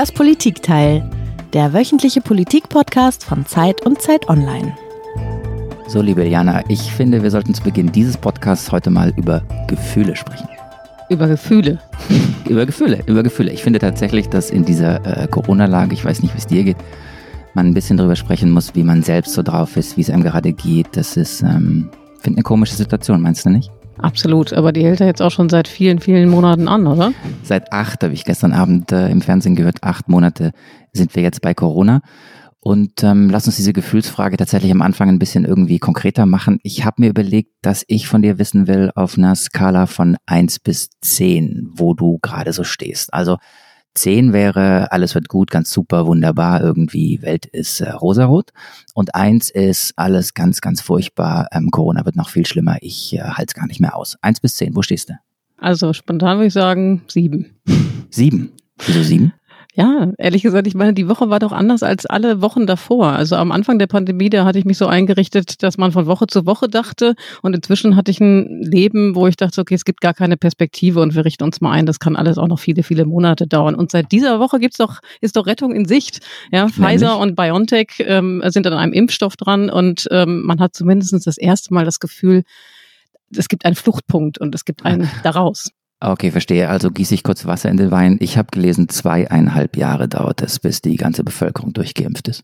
Das Politikteil, der wöchentliche Politik-Podcast von Zeit und Zeit Online. So, liebe Jana, ich finde, wir sollten zu Beginn dieses Podcasts heute mal über Gefühle sprechen. Über Gefühle. über Gefühle, über Gefühle. Ich finde tatsächlich, dass in dieser äh, Corona-Lage, ich weiß nicht, wie es dir geht, man ein bisschen drüber sprechen muss, wie man selbst so drauf ist, wie es einem gerade geht. Das ist, ähm, finde eine komische Situation, meinst du nicht? Absolut, aber die hält ja jetzt auch schon seit vielen, vielen Monaten an, oder? Seit acht, habe ich gestern Abend äh, im Fernsehen gehört, acht Monate sind wir jetzt bei Corona. Und ähm, lass uns diese Gefühlsfrage tatsächlich am Anfang ein bisschen irgendwie konkreter machen. Ich habe mir überlegt, dass ich von dir wissen will auf einer Skala von eins bis zehn, wo du gerade so stehst. Also zehn wäre, alles wird gut, ganz super, wunderbar, irgendwie Welt ist äh, rosarot. Und eins ist, alles ganz, ganz furchtbar, ähm, Corona wird noch viel schlimmer, ich äh, halte es gar nicht mehr aus. Eins bis zehn, wo stehst du? Also spontan würde ich sagen sieben. Sieben? Wieso sieben? Ja, ehrlich gesagt, ich meine, die Woche war doch anders als alle Wochen davor. Also am Anfang der Pandemie, da hatte ich mich so eingerichtet, dass man von Woche zu Woche dachte. Und inzwischen hatte ich ein Leben, wo ich dachte, okay, es gibt gar keine Perspektive und wir richten uns mal ein, das kann alles auch noch viele, viele Monate dauern. Und seit dieser Woche gibt's doch, ist doch Rettung in Sicht. Ja, Pfizer und BioNTech ähm, sind an einem Impfstoff dran und ähm, man hat zumindest das erste Mal das Gefühl, es gibt einen Fluchtpunkt und es gibt einen daraus. Okay, verstehe. Also gieße ich kurz Wasser in den Wein. Ich habe gelesen, zweieinhalb Jahre dauert es, bis die ganze Bevölkerung durchgeimpft ist.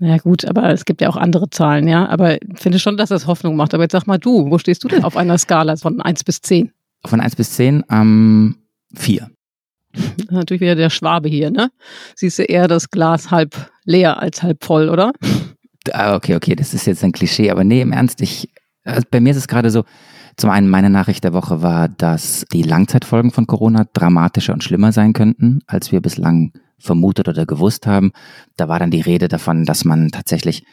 Ja gut, aber es gibt ja auch andere Zahlen, ja. Aber ich finde schon, dass das Hoffnung macht. Aber jetzt sag mal du, wo stehst du denn auf einer Skala von 1 bis 10? Von 1 bis 10, ähm, 4. Natürlich wieder der Schwabe hier, ne? Siehst du eher das Glas halb leer als halb voll, oder? Ah, okay, okay, das ist jetzt ein Klischee, aber nee, im Ernst, ich, also bei mir ist es gerade so, zum einen meine Nachricht der Woche war, dass die Langzeitfolgen von Corona dramatischer und schlimmer sein könnten, als wir bislang vermutet oder gewusst haben. Da war dann die Rede davon, dass man tatsächlich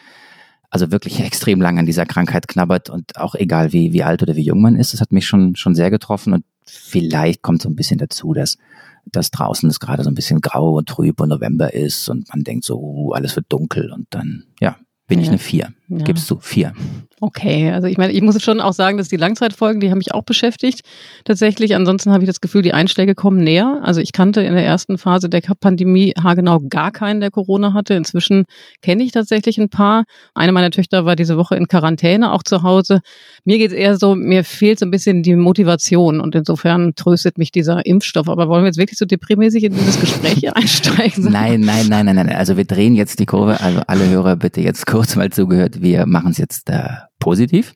also wirklich extrem lang an dieser Krankheit knabbert und auch egal wie, wie alt oder wie jung man ist, das hat mich schon, schon sehr getroffen und vielleicht kommt so ein bisschen dazu, dass, dass draußen es gerade so ein bisschen grau und trüb und November ist und man denkt so, uh, alles wird dunkel und dann, ja, bin ja. ich eine Vier. Ja. Gibst du vier. Okay, also ich meine, ich muss schon auch sagen, dass die Langzeitfolgen, die haben mich auch beschäftigt. Tatsächlich, ansonsten habe ich das Gefühl, die Einschläge kommen näher. Also ich kannte in der ersten Phase der Pandemie haargenau gar keinen, der Corona hatte. Inzwischen kenne ich tatsächlich ein paar. Eine meiner Töchter war diese Woche in Quarantäne, auch zu Hause. Mir geht es eher so, mir fehlt so ein bisschen die Motivation und insofern tröstet mich dieser Impfstoff. Aber wollen wir jetzt wirklich so deprimmäßig in dieses Gespräch einsteigen? Nein, nein, nein, nein, nein. Also wir drehen jetzt die Kurve. Also alle Hörer bitte jetzt kurz mal zugehört. Wir machen es jetzt äh, positiv.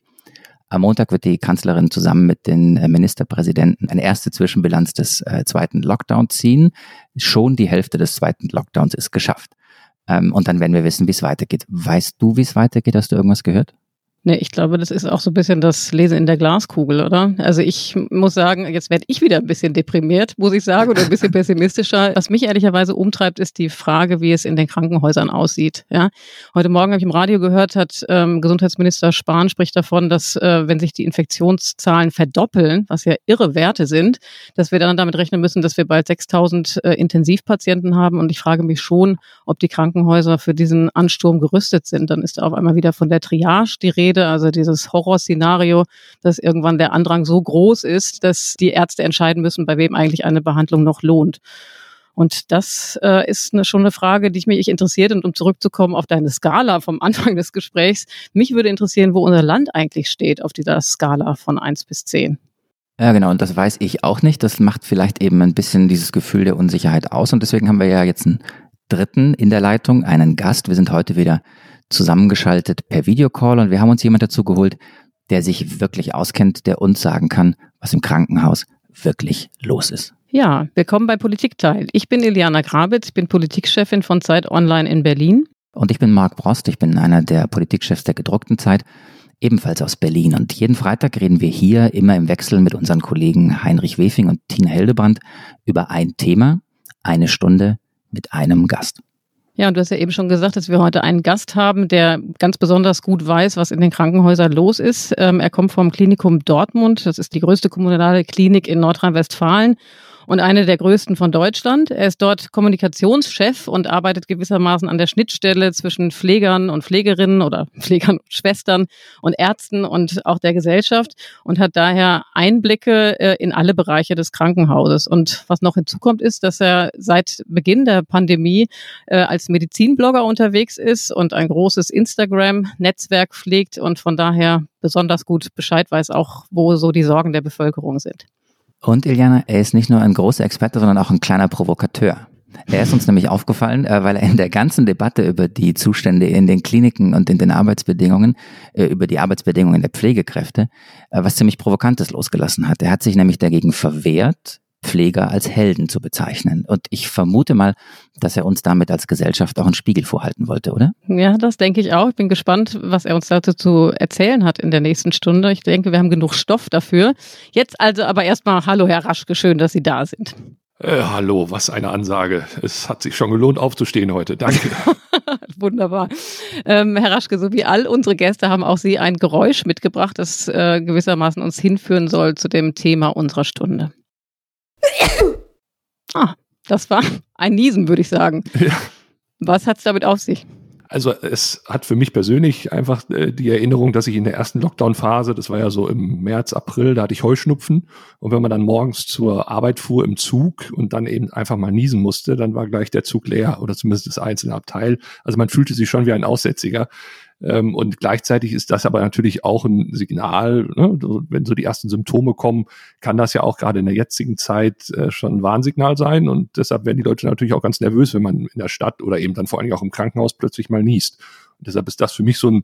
Am Montag wird die Kanzlerin zusammen mit den äh, Ministerpräsidenten eine erste Zwischenbilanz des äh, zweiten Lockdowns ziehen. Schon die Hälfte des zweiten Lockdowns ist geschafft. Ähm, und dann werden wir wissen, wie es weitergeht. Weißt du, wie es weitergeht? Hast du irgendwas gehört? Nee, ich glaube, das ist auch so ein bisschen das Lesen in der Glaskugel, oder? Also ich muss sagen, jetzt werde ich wieder ein bisschen deprimiert, muss ich sagen, oder ein bisschen pessimistischer. Was mich ehrlicherweise umtreibt, ist die Frage, wie es in den Krankenhäusern aussieht. Ja? Heute Morgen habe ich im Radio gehört, hat ähm, Gesundheitsminister Spahn spricht davon, dass äh, wenn sich die Infektionszahlen verdoppeln, was ja irre Werte sind, dass wir dann damit rechnen müssen, dass wir bald 6000 äh, Intensivpatienten haben. Und ich frage mich schon, ob die Krankenhäuser für diesen Ansturm gerüstet sind. Dann ist da auf einmal wieder von der Triage die Rede Rede, also dieses Horrorszenario, dass irgendwann der Andrang so groß ist, dass die Ärzte entscheiden müssen, bei wem eigentlich eine Behandlung noch lohnt. Und das äh, ist eine, schon eine Frage, die mich interessiert. Und um zurückzukommen auf deine Skala vom Anfang des Gesprächs, mich würde interessieren, wo unser Land eigentlich steht auf dieser Skala von eins bis zehn. Ja, genau. Und das weiß ich auch nicht. Das macht vielleicht eben ein bisschen dieses Gefühl der Unsicherheit aus. Und deswegen haben wir ja jetzt einen dritten in der Leitung, einen Gast. Wir sind heute wieder zusammengeschaltet per Videocall und wir haben uns jemand dazu geholt, der sich wirklich auskennt, der uns sagen kann, was im Krankenhaus wirklich los ist. Ja, willkommen bei Politikteil. Ich bin Iliana Grabitz, ich bin Politikchefin von Zeit Online in Berlin. Und ich bin Marc Brost, ich bin einer der Politikchefs der gedruckten Zeit, ebenfalls aus Berlin. Und jeden Freitag reden wir hier immer im Wechsel mit unseren Kollegen Heinrich Wefing und Tina Hildebrand über ein Thema, eine Stunde mit einem Gast. Ja, und du hast ja eben schon gesagt, dass wir heute einen Gast haben, der ganz besonders gut weiß, was in den Krankenhäusern los ist. Ähm, er kommt vom Klinikum Dortmund. Das ist die größte kommunale Klinik in Nordrhein-Westfalen. Und eine der größten von Deutschland. Er ist dort Kommunikationschef und arbeitet gewissermaßen an der Schnittstelle zwischen Pflegern und Pflegerinnen oder Pflegern und Schwestern und Ärzten und auch der Gesellschaft und hat daher Einblicke äh, in alle Bereiche des Krankenhauses. Und was noch hinzukommt, ist, dass er seit Beginn der Pandemie äh, als Medizinblogger unterwegs ist und ein großes Instagram-Netzwerk pflegt und von daher besonders gut Bescheid weiß, auch wo so die Sorgen der Bevölkerung sind. Und Iliana, er ist nicht nur ein großer Experte, sondern auch ein kleiner Provokateur. Er ist uns nämlich aufgefallen, äh, weil er in der ganzen Debatte über die Zustände in den Kliniken und in den Arbeitsbedingungen, äh, über die Arbeitsbedingungen der Pflegekräfte, äh, was ziemlich Provokantes losgelassen hat. Er hat sich nämlich dagegen verwehrt, Pfleger als Helden zu bezeichnen. Und ich vermute mal, dass er uns damit als Gesellschaft auch einen Spiegel vorhalten wollte, oder? Ja, das denke ich auch. Ich bin gespannt, was er uns dazu zu erzählen hat in der nächsten Stunde. Ich denke, wir haben genug Stoff dafür. Jetzt also aber erstmal Hallo, Herr Raschke, schön, dass Sie da sind. Äh, hallo, was eine Ansage. Es hat sich schon gelohnt, aufzustehen heute. Danke. Wunderbar. Ähm, Herr Raschke, so wie all unsere Gäste haben auch Sie ein Geräusch mitgebracht, das äh, gewissermaßen uns hinführen soll zu dem Thema unserer Stunde. Ah, das war ein Niesen, würde ich sagen. Ja. Was hat es damit auf sich? Also es hat für mich persönlich einfach äh, die Erinnerung, dass ich in der ersten Lockdown-Phase, das war ja so im März, April, da hatte ich Heuschnupfen. Und wenn man dann morgens zur Arbeit fuhr im Zug und dann eben einfach mal niesen musste, dann war gleich der Zug leer oder zumindest das einzelne Abteil. Also man fühlte sich schon wie ein Aussätziger. Ähm, und gleichzeitig ist das aber natürlich auch ein Signal, ne? wenn so die ersten Symptome kommen, kann das ja auch gerade in der jetzigen Zeit äh, schon ein Warnsignal sein. Und deshalb werden die Leute natürlich auch ganz nervös, wenn man in der Stadt oder eben dann vor allen Dingen auch im Krankenhaus plötzlich mal niest. Und deshalb ist das für mich so ein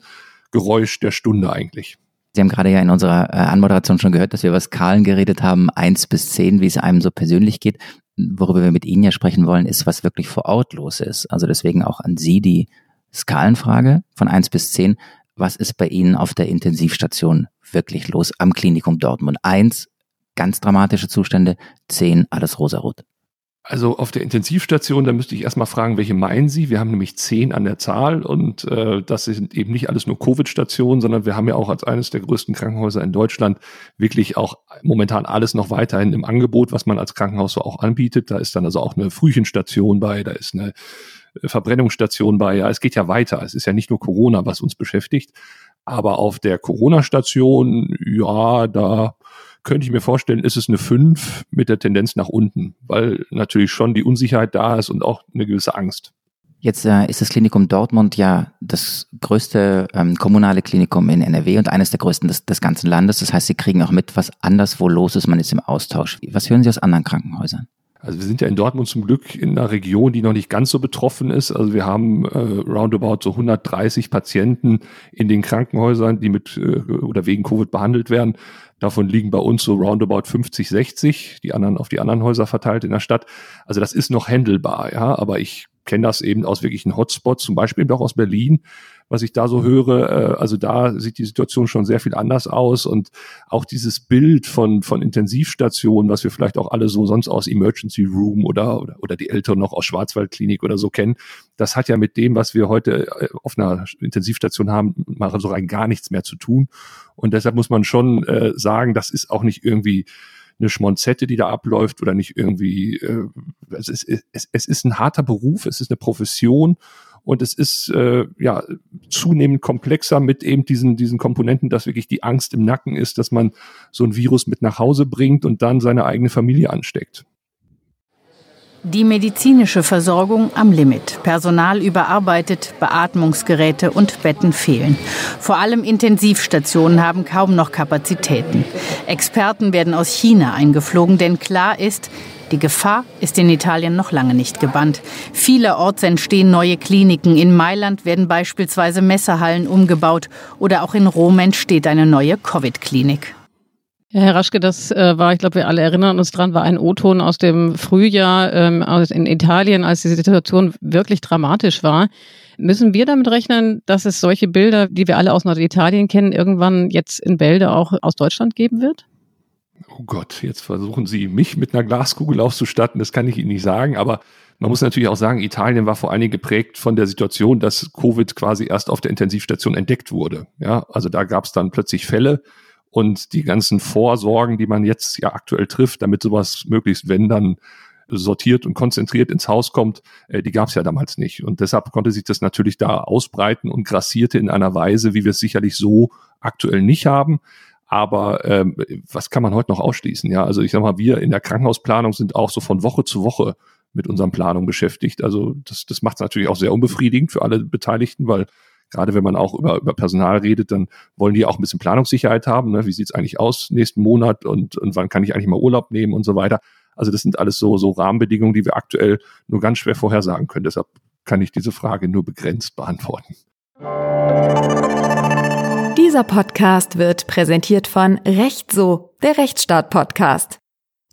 Geräusch der Stunde eigentlich. Sie haben gerade ja in unserer äh, Anmoderation schon gehört, dass wir über Skalen geredet haben, eins bis zehn, wie es einem so persönlich geht. Worüber wir mit Ihnen ja sprechen wollen, ist, was wirklich vor Ort los ist. Also deswegen auch an Sie die Skalenfrage von eins bis zehn. Was ist bei Ihnen auf der Intensivstation wirklich los am Klinikum Dortmund? Eins, ganz dramatische Zustände, zehn, alles rosarot. Also auf der Intensivstation, da müsste ich erstmal fragen, welche meinen Sie? Wir haben nämlich zehn an der Zahl und äh, das sind eben nicht alles nur Covid-Stationen, sondern wir haben ja auch als eines der größten Krankenhäuser in Deutschland wirklich auch momentan alles noch weiterhin im Angebot, was man als Krankenhaus so auch anbietet. Da ist dann also auch eine Frühchenstation bei, da ist eine Verbrennungsstation bei. Ja, es geht ja weiter. Es ist ja nicht nur Corona, was uns beschäftigt. Aber auf der Corona-Station, ja, da könnte ich mir vorstellen, ist es eine 5 mit der Tendenz nach unten, weil natürlich schon die Unsicherheit da ist und auch eine gewisse Angst. Jetzt äh, ist das Klinikum Dortmund ja das größte ähm, kommunale Klinikum in NRW und eines der größten des, des ganzen Landes. Das heißt, Sie kriegen auch mit, was anderswo los ist. Man ist im Austausch. Was hören Sie aus anderen Krankenhäusern? Also wir sind ja in Dortmund zum Glück in einer Region, die noch nicht ganz so betroffen ist. Also wir haben äh, roundabout so 130 Patienten in den Krankenhäusern, die mit äh, oder wegen Covid behandelt werden. Davon liegen bei uns so roundabout 50, 60, die anderen auf die anderen Häuser verteilt in der Stadt. Also das ist noch handelbar, ja. Aber ich kenne das eben aus wirklichen Hotspots, zum Beispiel auch aus Berlin, was ich da so höre. Äh, also da sieht die Situation schon sehr viel anders aus und auch dieses Bild von, von Intensivstationen, was wir vielleicht auch alle so sonst aus Emergency Room oder, oder, oder die Eltern noch aus Schwarzwaldklinik oder so kennen, das hat ja mit dem, was wir heute äh, auf einer Intensivstation haben, mal so rein gar nichts mehr zu tun. Und deshalb muss man schon äh, sagen, das ist auch nicht irgendwie eine Schmonzette, die da abläuft oder nicht irgendwie, äh, es, ist, es, es ist ein harter Beruf, es ist eine Profession und es ist äh, ja zunehmend komplexer mit eben diesen, diesen Komponenten, dass wirklich die Angst im Nacken ist, dass man so ein Virus mit nach Hause bringt und dann seine eigene Familie ansteckt. Die medizinische Versorgung am Limit. Personal überarbeitet, Beatmungsgeräte und Betten fehlen. Vor allem Intensivstationen haben kaum noch Kapazitäten. Experten werden aus China eingeflogen, denn klar ist, die Gefahr ist in Italien noch lange nicht gebannt. Vielerorts entstehen neue Kliniken. In Mailand werden beispielsweise Messerhallen umgebaut oder auch in Rom entsteht eine neue Covid-Klinik. Herr Raschke, das äh, war, ich glaube, wir alle erinnern uns dran, war ein O-Ton aus dem Frühjahr ähm, aus, in Italien, als die Situation wirklich dramatisch war. Müssen wir damit rechnen, dass es solche Bilder, die wir alle aus Norditalien kennen, irgendwann jetzt in Bälde auch aus Deutschland geben wird? Oh Gott, jetzt versuchen Sie mich mit einer Glaskugel auszustatten, das kann ich Ihnen nicht sagen, aber man muss natürlich auch sagen, Italien war vor allen Dingen geprägt von der Situation, dass Covid quasi erst auf der Intensivstation entdeckt wurde. Ja, also da gab es dann plötzlich Fälle und die ganzen Vorsorgen, die man jetzt ja aktuell trifft, damit sowas möglichst, wenn dann sortiert und konzentriert ins Haus kommt, äh, die gab es ja damals nicht. Und deshalb konnte sich das natürlich da ausbreiten und grassierte in einer Weise, wie wir es sicherlich so aktuell nicht haben. Aber ähm, was kann man heute noch ausschließen? Ja, also ich sag mal, wir in der Krankenhausplanung sind auch so von Woche zu Woche mit unseren Planungen beschäftigt. Also das, das macht es natürlich auch sehr unbefriedigend für alle Beteiligten, weil gerade wenn man auch über, über Personal redet, dann wollen die auch ein bisschen Planungssicherheit haben. Ne? Wie sieht's eigentlich aus nächsten Monat und, und wann kann ich eigentlich mal Urlaub nehmen und so weiter. Also das sind alles so, so Rahmenbedingungen, die wir aktuell nur ganz schwer vorhersagen können. Deshalb kann ich diese Frage nur begrenzt beantworten. Dieser Podcast wird präsentiert von Recht so, der Rechtsstaat-Podcast.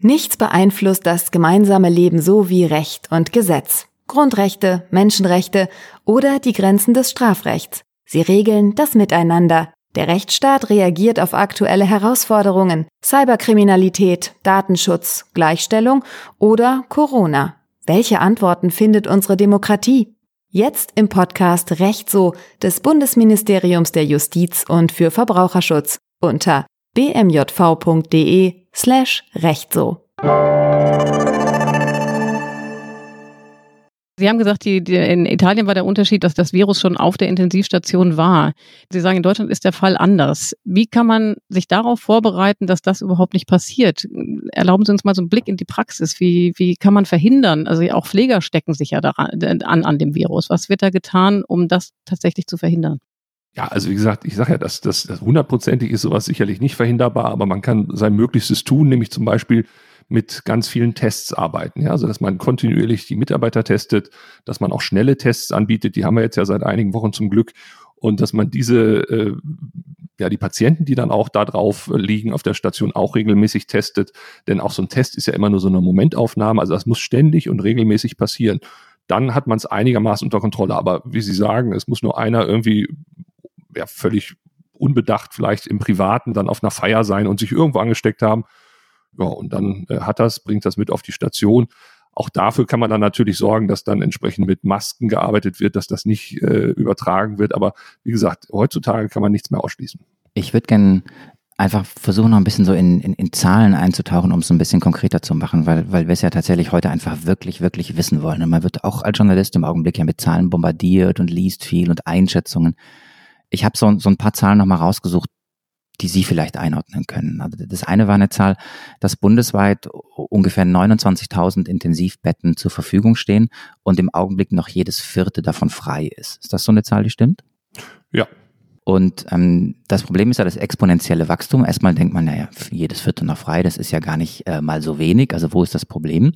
Nichts beeinflusst das gemeinsame Leben so wie Recht und Gesetz. Grundrechte, Menschenrechte oder die Grenzen des Strafrechts. Sie regeln das Miteinander. Der Rechtsstaat reagiert auf aktuelle Herausforderungen, Cyberkriminalität, Datenschutz, Gleichstellung oder Corona. Welche Antworten findet unsere Demokratie? Jetzt im Podcast Recht so des Bundesministeriums der Justiz und für Verbraucherschutz unter bmjv.de slash recht Sie haben gesagt, die, die, in Italien war der Unterschied, dass das Virus schon auf der Intensivstation war. Sie sagen, in Deutschland ist der Fall anders. Wie kann man sich darauf vorbereiten, dass das überhaupt nicht passiert? Erlauben Sie uns mal so einen Blick in die Praxis. Wie, wie kann man verhindern? Also auch Pfleger stecken sich ja daran, an, an dem Virus. Was wird da getan, um das tatsächlich zu verhindern? Ja, also wie gesagt, ich sage ja, dass das hundertprozentig ist sowas sicherlich nicht verhinderbar, aber man kann sein Möglichstes tun, nämlich zum Beispiel mit ganz vielen Tests arbeiten. Ja, also dass man kontinuierlich die Mitarbeiter testet, dass man auch schnelle Tests anbietet, die haben wir jetzt ja seit einigen Wochen zum Glück. Und dass man diese, äh, ja, die Patienten, die dann auch da drauf liegen auf der Station, auch regelmäßig testet. Denn auch so ein Test ist ja immer nur so eine Momentaufnahme. Also das muss ständig und regelmäßig passieren. Dann hat man es einigermaßen unter Kontrolle. Aber wie Sie sagen, es muss nur einer irgendwie ja, völlig unbedacht vielleicht im Privaten dann auf einer Feier sein und sich irgendwo angesteckt haben ja, und dann äh, hat das, bringt das mit auf die Station. Auch dafür kann man dann natürlich sorgen, dass dann entsprechend mit Masken gearbeitet wird, dass das nicht äh, übertragen wird. Aber wie gesagt, heutzutage kann man nichts mehr ausschließen. Ich würde gerne einfach versuchen, noch ein bisschen so in, in, in Zahlen einzutauchen, um es ein bisschen konkreter zu machen, weil, weil wir es ja tatsächlich heute einfach wirklich, wirklich wissen wollen. Und man wird auch als Journalist im Augenblick ja mit Zahlen bombardiert und liest viel und Einschätzungen. Ich habe so, so ein paar Zahlen nochmal rausgesucht, die Sie vielleicht einordnen können. Also das eine war eine Zahl, dass bundesweit ungefähr 29.000 Intensivbetten zur Verfügung stehen und im Augenblick noch jedes vierte davon frei ist. Ist das so eine Zahl, die stimmt? Ja. Und ähm, das Problem ist ja das exponentielle Wachstum. Erstmal denkt man, naja, jedes vierte noch frei, das ist ja gar nicht äh, mal so wenig. Also wo ist das Problem?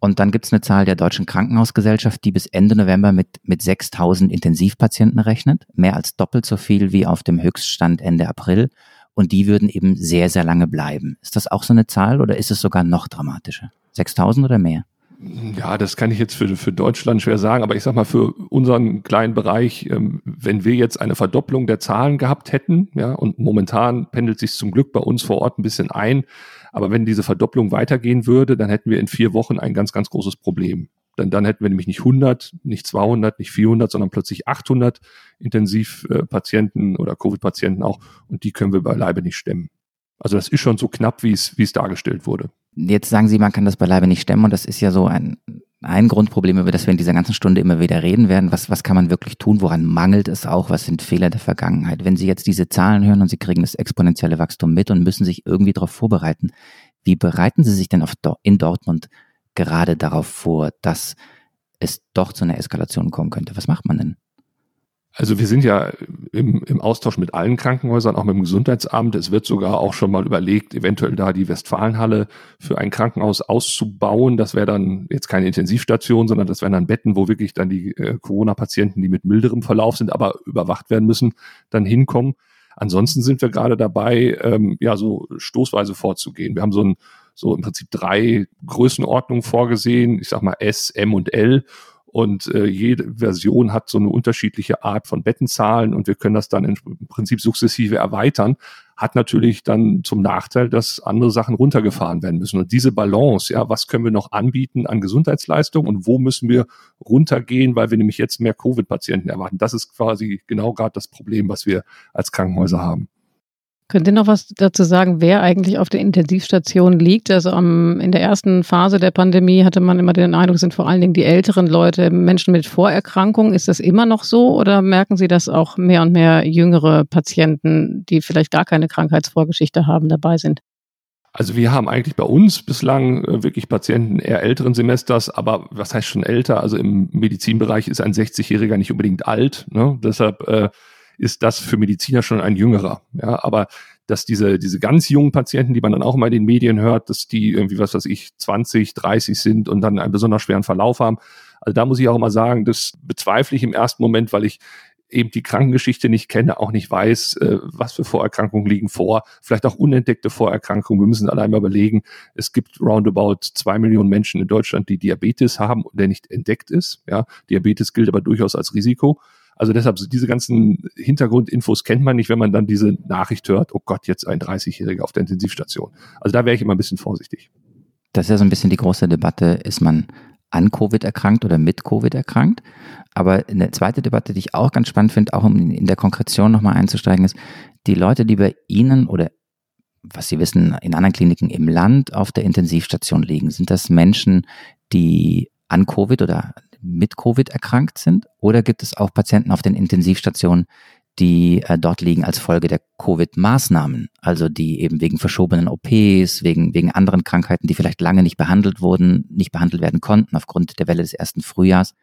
Und dann gibt es eine Zahl der Deutschen Krankenhausgesellschaft, die bis Ende November mit, mit 6000 Intensivpatienten rechnet. Mehr als doppelt so viel wie auf dem Höchststand Ende April. Und die würden eben sehr, sehr lange bleiben. Ist das auch so eine Zahl oder ist es sogar noch dramatischer? 6000 oder mehr? Ja, das kann ich jetzt für, für Deutschland schwer sagen, aber ich sag mal, für unseren kleinen Bereich, ähm, wenn wir jetzt eine Verdopplung der Zahlen gehabt hätten, ja, und momentan pendelt sich zum Glück bei uns vor Ort ein bisschen ein, aber wenn diese Verdopplung weitergehen würde, dann hätten wir in vier Wochen ein ganz, ganz großes Problem. Dann, dann hätten wir nämlich nicht 100, nicht 200, nicht 400, sondern plötzlich 800 Intensivpatienten oder Covid-Patienten auch. Und die können wir beileibe nicht stemmen. Also das ist schon so knapp, wie es, wie es dargestellt wurde. Jetzt sagen Sie, man kann das beileibe nicht stemmen und das ist ja so ein, ein Grundproblem, über das wir in dieser ganzen Stunde immer wieder reden werden. Was, was kann man wirklich tun? Woran mangelt es auch? Was sind Fehler der Vergangenheit? Wenn Sie jetzt diese Zahlen hören und Sie kriegen das exponentielle Wachstum mit und müssen sich irgendwie darauf vorbereiten, wie bereiten Sie sich denn auf, in Dortmund gerade darauf vor, dass es doch zu einer Eskalation kommen könnte? Was macht man denn? Also wir sind ja im, im Austausch mit allen Krankenhäusern, auch mit dem Gesundheitsamt. Es wird sogar auch schon mal überlegt, eventuell da die Westfalenhalle für ein Krankenhaus auszubauen. Das wäre dann jetzt keine Intensivstation, sondern das wären dann Betten, wo wirklich dann die äh, Corona-Patienten, die mit milderem Verlauf sind, aber überwacht werden müssen, dann hinkommen. Ansonsten sind wir gerade dabei, ähm, ja, so stoßweise vorzugehen. Wir haben so ein, so im Prinzip drei Größenordnungen vorgesehen. Ich sag mal S, M und L. Und äh, jede Version hat so eine unterschiedliche Art von Bettenzahlen und wir können das dann im Prinzip sukzessive erweitern. Hat natürlich dann zum Nachteil, dass andere Sachen runtergefahren werden müssen. Und diese Balance, ja, was können wir noch anbieten an Gesundheitsleistung und wo müssen wir runtergehen, weil wir nämlich jetzt mehr Covid-Patienten erwarten. Das ist quasi genau gerade das Problem, was wir als Krankenhäuser haben. Könnt ihr noch was dazu sagen, wer eigentlich auf der Intensivstation liegt? Also um, in der ersten Phase der Pandemie hatte man immer den Eindruck, sind vor allen Dingen die älteren Leute, Menschen mit Vorerkrankungen. Ist das immer noch so oder merken Sie, dass auch mehr und mehr jüngere Patienten, die vielleicht gar keine Krankheitsvorgeschichte haben, dabei sind? Also wir haben eigentlich bei uns bislang äh, wirklich Patienten eher älteren Semesters, aber was heißt schon älter? Also im Medizinbereich ist ein 60-Jähriger nicht unbedingt alt. Ne? Deshalb äh, ist das für Mediziner schon ein jüngerer. Ja, aber dass diese, diese ganz jungen Patienten, die man dann auch immer in den Medien hört, dass die irgendwie, was weiß ich, 20, 30 sind und dann einen besonders schweren Verlauf haben. Also da muss ich auch immer sagen, das bezweifle ich im ersten Moment, weil ich eben die Krankengeschichte nicht kenne, auch nicht weiß, äh, was für Vorerkrankungen liegen vor, vielleicht auch unentdeckte Vorerkrankungen. Wir müssen allein mal überlegen, es gibt roundabout zwei Millionen Menschen in Deutschland, die Diabetes haben der nicht entdeckt ist. Ja, Diabetes gilt aber durchaus als Risiko. Also deshalb, diese ganzen Hintergrundinfos kennt man nicht, wenn man dann diese Nachricht hört, oh Gott, jetzt ein 30-Jähriger auf der Intensivstation. Also da wäre ich immer ein bisschen vorsichtig. Das ist ja so ein bisschen die große Debatte, ist man an Covid erkrankt oder mit Covid erkrankt. Aber eine zweite Debatte, die ich auch ganz spannend finde, auch um in der Konkretion nochmal einzusteigen, ist, die Leute, die bei Ihnen oder was Sie wissen, in anderen Kliniken im Land auf der Intensivstation liegen, sind das Menschen, die an Covid oder mit Covid erkrankt sind? Oder gibt es auch Patienten auf den Intensivstationen, die äh, dort liegen als Folge der Covid-Maßnahmen, also die eben wegen verschobenen OPs, wegen, wegen anderen Krankheiten, die vielleicht lange nicht behandelt wurden, nicht behandelt werden konnten aufgrund der Welle des ersten Frühjahrs,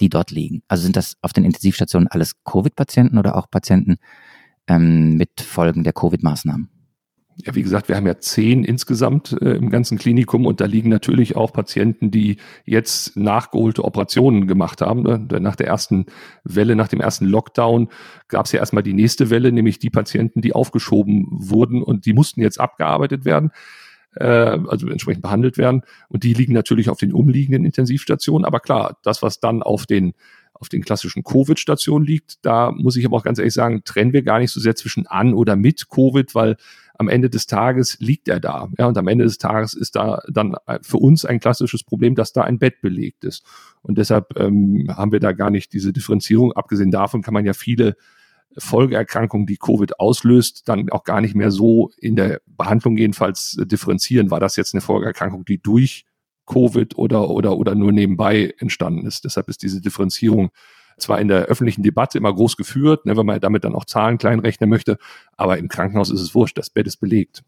die dort liegen. Also sind das auf den Intensivstationen alles Covid-Patienten oder auch Patienten ähm, mit Folgen der Covid-Maßnahmen? Ja, wie gesagt, wir haben ja zehn insgesamt äh, im ganzen Klinikum und da liegen natürlich auch Patienten, die jetzt nachgeholte Operationen gemacht haben. Ne? Nach der ersten Welle, nach dem ersten Lockdown gab es ja erstmal die nächste Welle, nämlich die Patienten, die aufgeschoben wurden und die mussten jetzt abgearbeitet werden, äh, also entsprechend behandelt werden. Und die liegen natürlich auf den umliegenden Intensivstationen. Aber klar, das, was dann auf den auf den klassischen Covid-Stationen liegt. Da muss ich aber auch ganz ehrlich sagen, trennen wir gar nicht so sehr zwischen an oder mit Covid, weil am Ende des Tages liegt er da. Ja, und am Ende des Tages ist da dann für uns ein klassisches Problem, dass da ein Bett belegt ist. Und deshalb ähm, haben wir da gar nicht diese Differenzierung. Abgesehen davon kann man ja viele Folgeerkrankungen, die Covid auslöst, dann auch gar nicht mehr so in der Behandlung jedenfalls differenzieren. War das jetzt eine Folgeerkrankung, die durch Covid oder, oder, oder nur nebenbei entstanden ist? Deshalb ist diese Differenzierung zwar in der öffentlichen Debatte immer groß geführt, ne, wenn man damit dann auch Zahlen kleinrechnen möchte, aber im Krankenhaus ist es wurscht, das Bett ist belegt.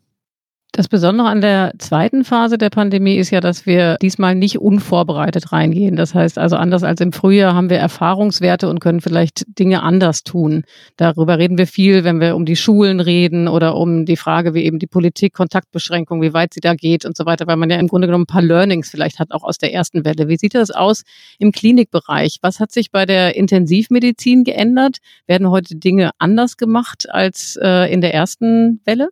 Das Besondere an der zweiten Phase der Pandemie ist ja, dass wir diesmal nicht unvorbereitet reingehen. Das heißt also, anders als im Frühjahr haben wir Erfahrungswerte und können vielleicht Dinge anders tun. Darüber reden wir viel, wenn wir um die Schulen reden oder um die Frage, wie eben die Politik, Kontaktbeschränkung, wie weit sie da geht und so weiter, weil man ja im Grunde genommen ein paar Learnings vielleicht hat, auch aus der ersten Welle. Wie sieht das aus im Klinikbereich? Was hat sich bei der Intensivmedizin geändert? Werden heute Dinge anders gemacht als äh, in der ersten Welle?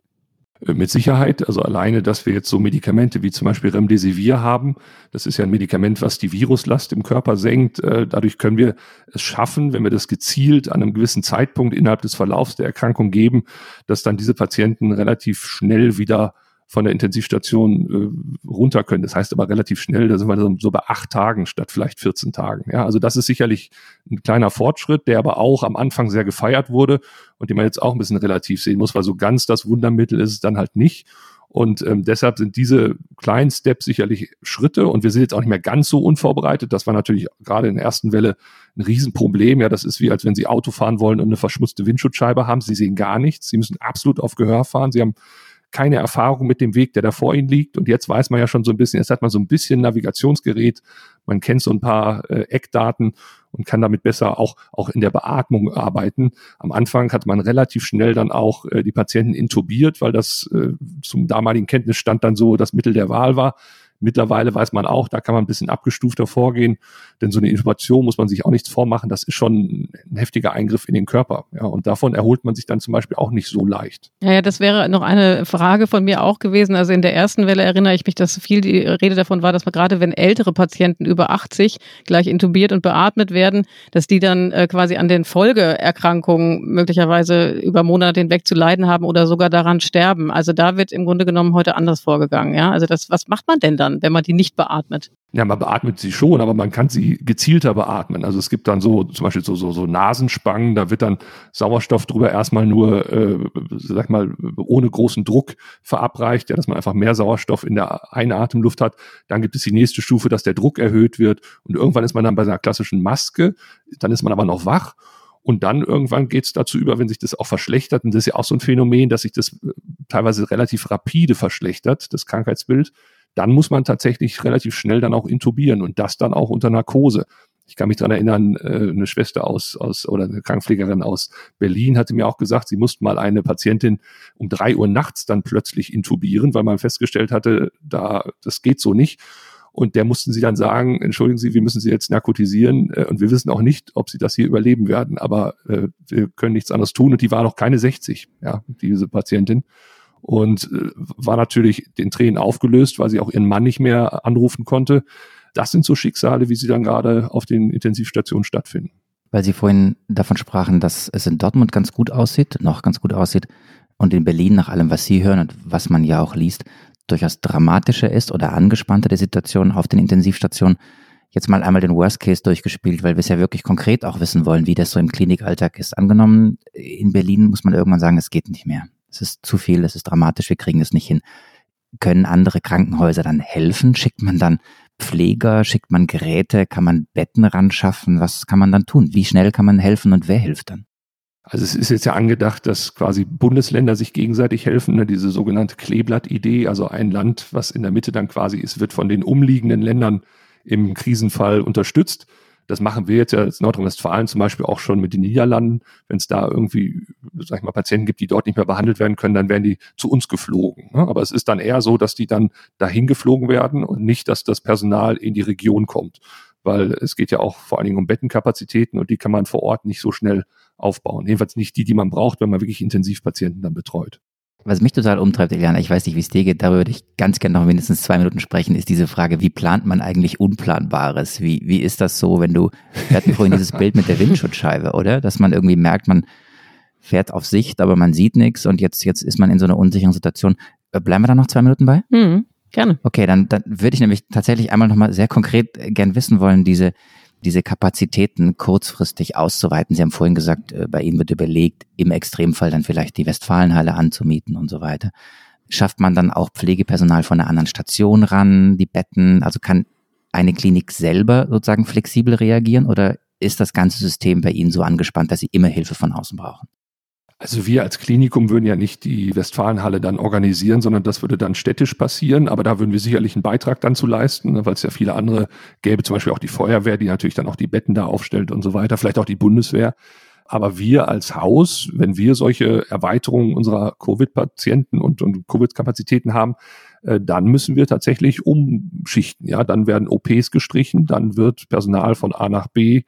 Äh, mit Sicherheit. Also alleine, dass wir jetzt so Medikamente wie zum Beispiel Remdesivir haben, das ist ja ein Medikament, was die Viruslast im Körper senkt. Äh, dadurch können wir es schaffen, wenn wir das gezielt an einem gewissen Zeitpunkt innerhalb des Verlaufs der Erkrankung geben, dass dann diese Patienten relativ schnell wieder von der Intensivstation äh, runter können. Das heißt aber relativ schnell, da sind wir so, bei acht Tagen statt vielleicht 14 Tagen. Ja, also das ist sicherlich ein kleiner Fortschritt, der aber auch am Anfang sehr gefeiert wurde und den man jetzt auch ein bisschen relativ sehen muss, weil so ganz das Wundermittel ist es dann halt nicht. Und ähm, deshalb sind diese kleinen Steps sicherlich Schritte und wir sind jetzt auch nicht mehr ganz so unvorbereitet. Das war natürlich gerade in der ersten Welle ein Riesenproblem. Ja, das ist wie, als wenn Sie Auto fahren wollen und eine verschmutzte Windschutzscheibe haben. Sie sehen gar nichts. Sie müssen absolut auf Gehör fahren. Sie haben keine Erfahrung mit dem Weg, der da vor ihnen liegt. Und jetzt weiß man ja schon so ein bisschen, jetzt hat man so ein bisschen Navigationsgerät, man kennt so ein paar äh, Eckdaten und kann damit besser auch, auch in der Beatmung arbeiten. Am Anfang hat man relativ schnell dann auch äh, die Patienten intubiert, weil das äh, zum damaligen Kenntnisstand dann so das Mittel der Wahl war. Mittlerweile weiß man auch, da kann man ein bisschen abgestufter vorgehen, denn so eine Intubation muss man sich auch nichts vormachen. Das ist schon ein heftiger Eingriff in den Körper. Ja, und davon erholt man sich dann zum Beispiel auch nicht so leicht. Ja, ja, das wäre noch eine Frage von mir auch gewesen. Also in der ersten Welle erinnere ich mich, dass viel die Rede davon war, dass man gerade wenn ältere Patienten über 80 gleich intubiert und beatmet werden, dass die dann äh, quasi an den Folgeerkrankungen möglicherweise über Monate hinweg zu leiden haben oder sogar daran sterben. Also da wird im Grunde genommen heute anders vorgegangen. Ja, also das, was macht man denn dann? Kann, wenn man die nicht beatmet? Ja, man beatmet sie schon, aber man kann sie gezielter beatmen. Also es gibt dann so zum Beispiel so, so, so Nasenspangen, da wird dann Sauerstoff drüber erstmal nur, äh, sag mal, ohne großen Druck verabreicht, ja, dass man einfach mehr Sauerstoff in der Einatemluft hat. Dann gibt es die nächste Stufe, dass der Druck erhöht wird und irgendwann ist man dann bei einer klassischen Maske, dann ist man aber noch wach und dann irgendwann geht es dazu über, wenn sich das auch verschlechtert, und das ist ja auch so ein Phänomen, dass sich das äh, teilweise relativ rapide verschlechtert, das Krankheitsbild, dann muss man tatsächlich relativ schnell dann auch intubieren und das dann auch unter Narkose. Ich kann mich dran erinnern, äh, eine Schwester aus, aus oder eine Krankenpflegerin aus Berlin hatte mir auch gesagt, sie musste mal eine Patientin um drei Uhr nachts dann plötzlich intubieren, weil man festgestellt hatte, da das geht so nicht. Und der mussten sie dann sagen, entschuldigen Sie, wir müssen Sie jetzt narkotisieren äh, und wir wissen auch nicht, ob Sie das hier überleben werden, aber äh, wir können nichts anderes tun. Und die war noch keine 60, ja, diese Patientin und äh, war natürlich den Tränen aufgelöst, weil sie auch ihren Mann nicht mehr anrufen konnte. Das sind so Schicksale, wie sie dann gerade auf den Intensivstationen stattfinden. Weil Sie vorhin davon sprachen, dass es in Dortmund ganz gut aussieht, noch ganz gut aussieht, und in Berlin nach allem, was Sie hören und was man ja auch liest, durchaus dramatischer ist oder angespannter die Situation auf den Intensivstationen. Jetzt mal einmal den Worst Case durchgespielt, weil wir es ja wirklich konkret auch wissen wollen, wie das so im Klinikalltag ist. Angenommen, in Berlin muss man irgendwann sagen, es geht nicht mehr es ist zu viel, es ist dramatisch, wir kriegen es nicht hin. Können andere Krankenhäuser dann helfen? Schickt man dann Pfleger, schickt man Geräte, kann man Betten ran schaffen? Was kann man dann tun? Wie schnell kann man helfen und wer hilft dann? Also es ist jetzt ja angedacht, dass quasi Bundesländer sich gegenseitig helfen, ne? diese sogenannte Kleeblatt-Idee, also ein Land, was in der Mitte dann quasi ist, wird von den umliegenden Ländern im Krisenfall unterstützt. Das machen wir jetzt ja als Nordrhein-Westfalen zum Beispiel auch schon mit den Niederlanden. Wenn es da irgendwie, sag ich mal, Patienten gibt, die dort nicht mehr behandelt werden können, dann werden die zu uns geflogen. Ne? Aber es ist dann eher so, dass die dann dahin geflogen werden und nicht, dass das Personal in die Region kommt. Weil es geht ja auch vor allen Dingen um Bettenkapazitäten und die kann man vor Ort nicht so schnell aufbauen. Jedenfalls nicht die, die man braucht, wenn man wirklich Intensivpatienten dann betreut. Was mich total umtreibt, Eliana, ich weiß nicht, wie es dir geht, darüber würde ich ganz gerne noch mindestens zwei Minuten sprechen, ist diese Frage, wie plant man eigentlich Unplanbares? Wie, wie ist das so, wenn du, wir hatten vorhin dieses Bild mit der Windschutzscheibe, oder? Dass man irgendwie merkt, man fährt auf Sicht, aber man sieht nichts und jetzt, jetzt ist man in so einer unsicheren Situation. Äh, bleiben wir da noch zwei Minuten bei? Mhm, gerne. Okay, dann, dann würde ich nämlich tatsächlich einmal nochmal sehr konkret gern wissen wollen, diese, diese Kapazitäten kurzfristig auszuweiten. Sie haben vorhin gesagt, äh, bei Ihnen wird überlegt, im Extremfall dann vielleicht die Westfalenhalle anzumieten und so weiter. Schafft man dann auch Pflegepersonal von einer anderen Station ran, die Betten? Also kann eine Klinik selber sozusagen flexibel reagieren oder ist das ganze System bei Ihnen so angespannt, dass Sie immer Hilfe von außen brauchen? Also wir als Klinikum würden ja nicht die Westfalenhalle dann organisieren, sondern das würde dann städtisch passieren. Aber da würden wir sicherlich einen Beitrag dann zu leisten, ne, weil es ja viele andere gäbe, zum Beispiel auch die Feuerwehr, die natürlich dann auch die Betten da aufstellt und so weiter, vielleicht auch die Bundeswehr. Aber wir als Haus, wenn wir solche Erweiterungen unserer Covid-Patienten und, und Covid-Kapazitäten haben, äh, dann müssen wir tatsächlich umschichten. Ja, dann werden OPs gestrichen, dann wird Personal von A nach B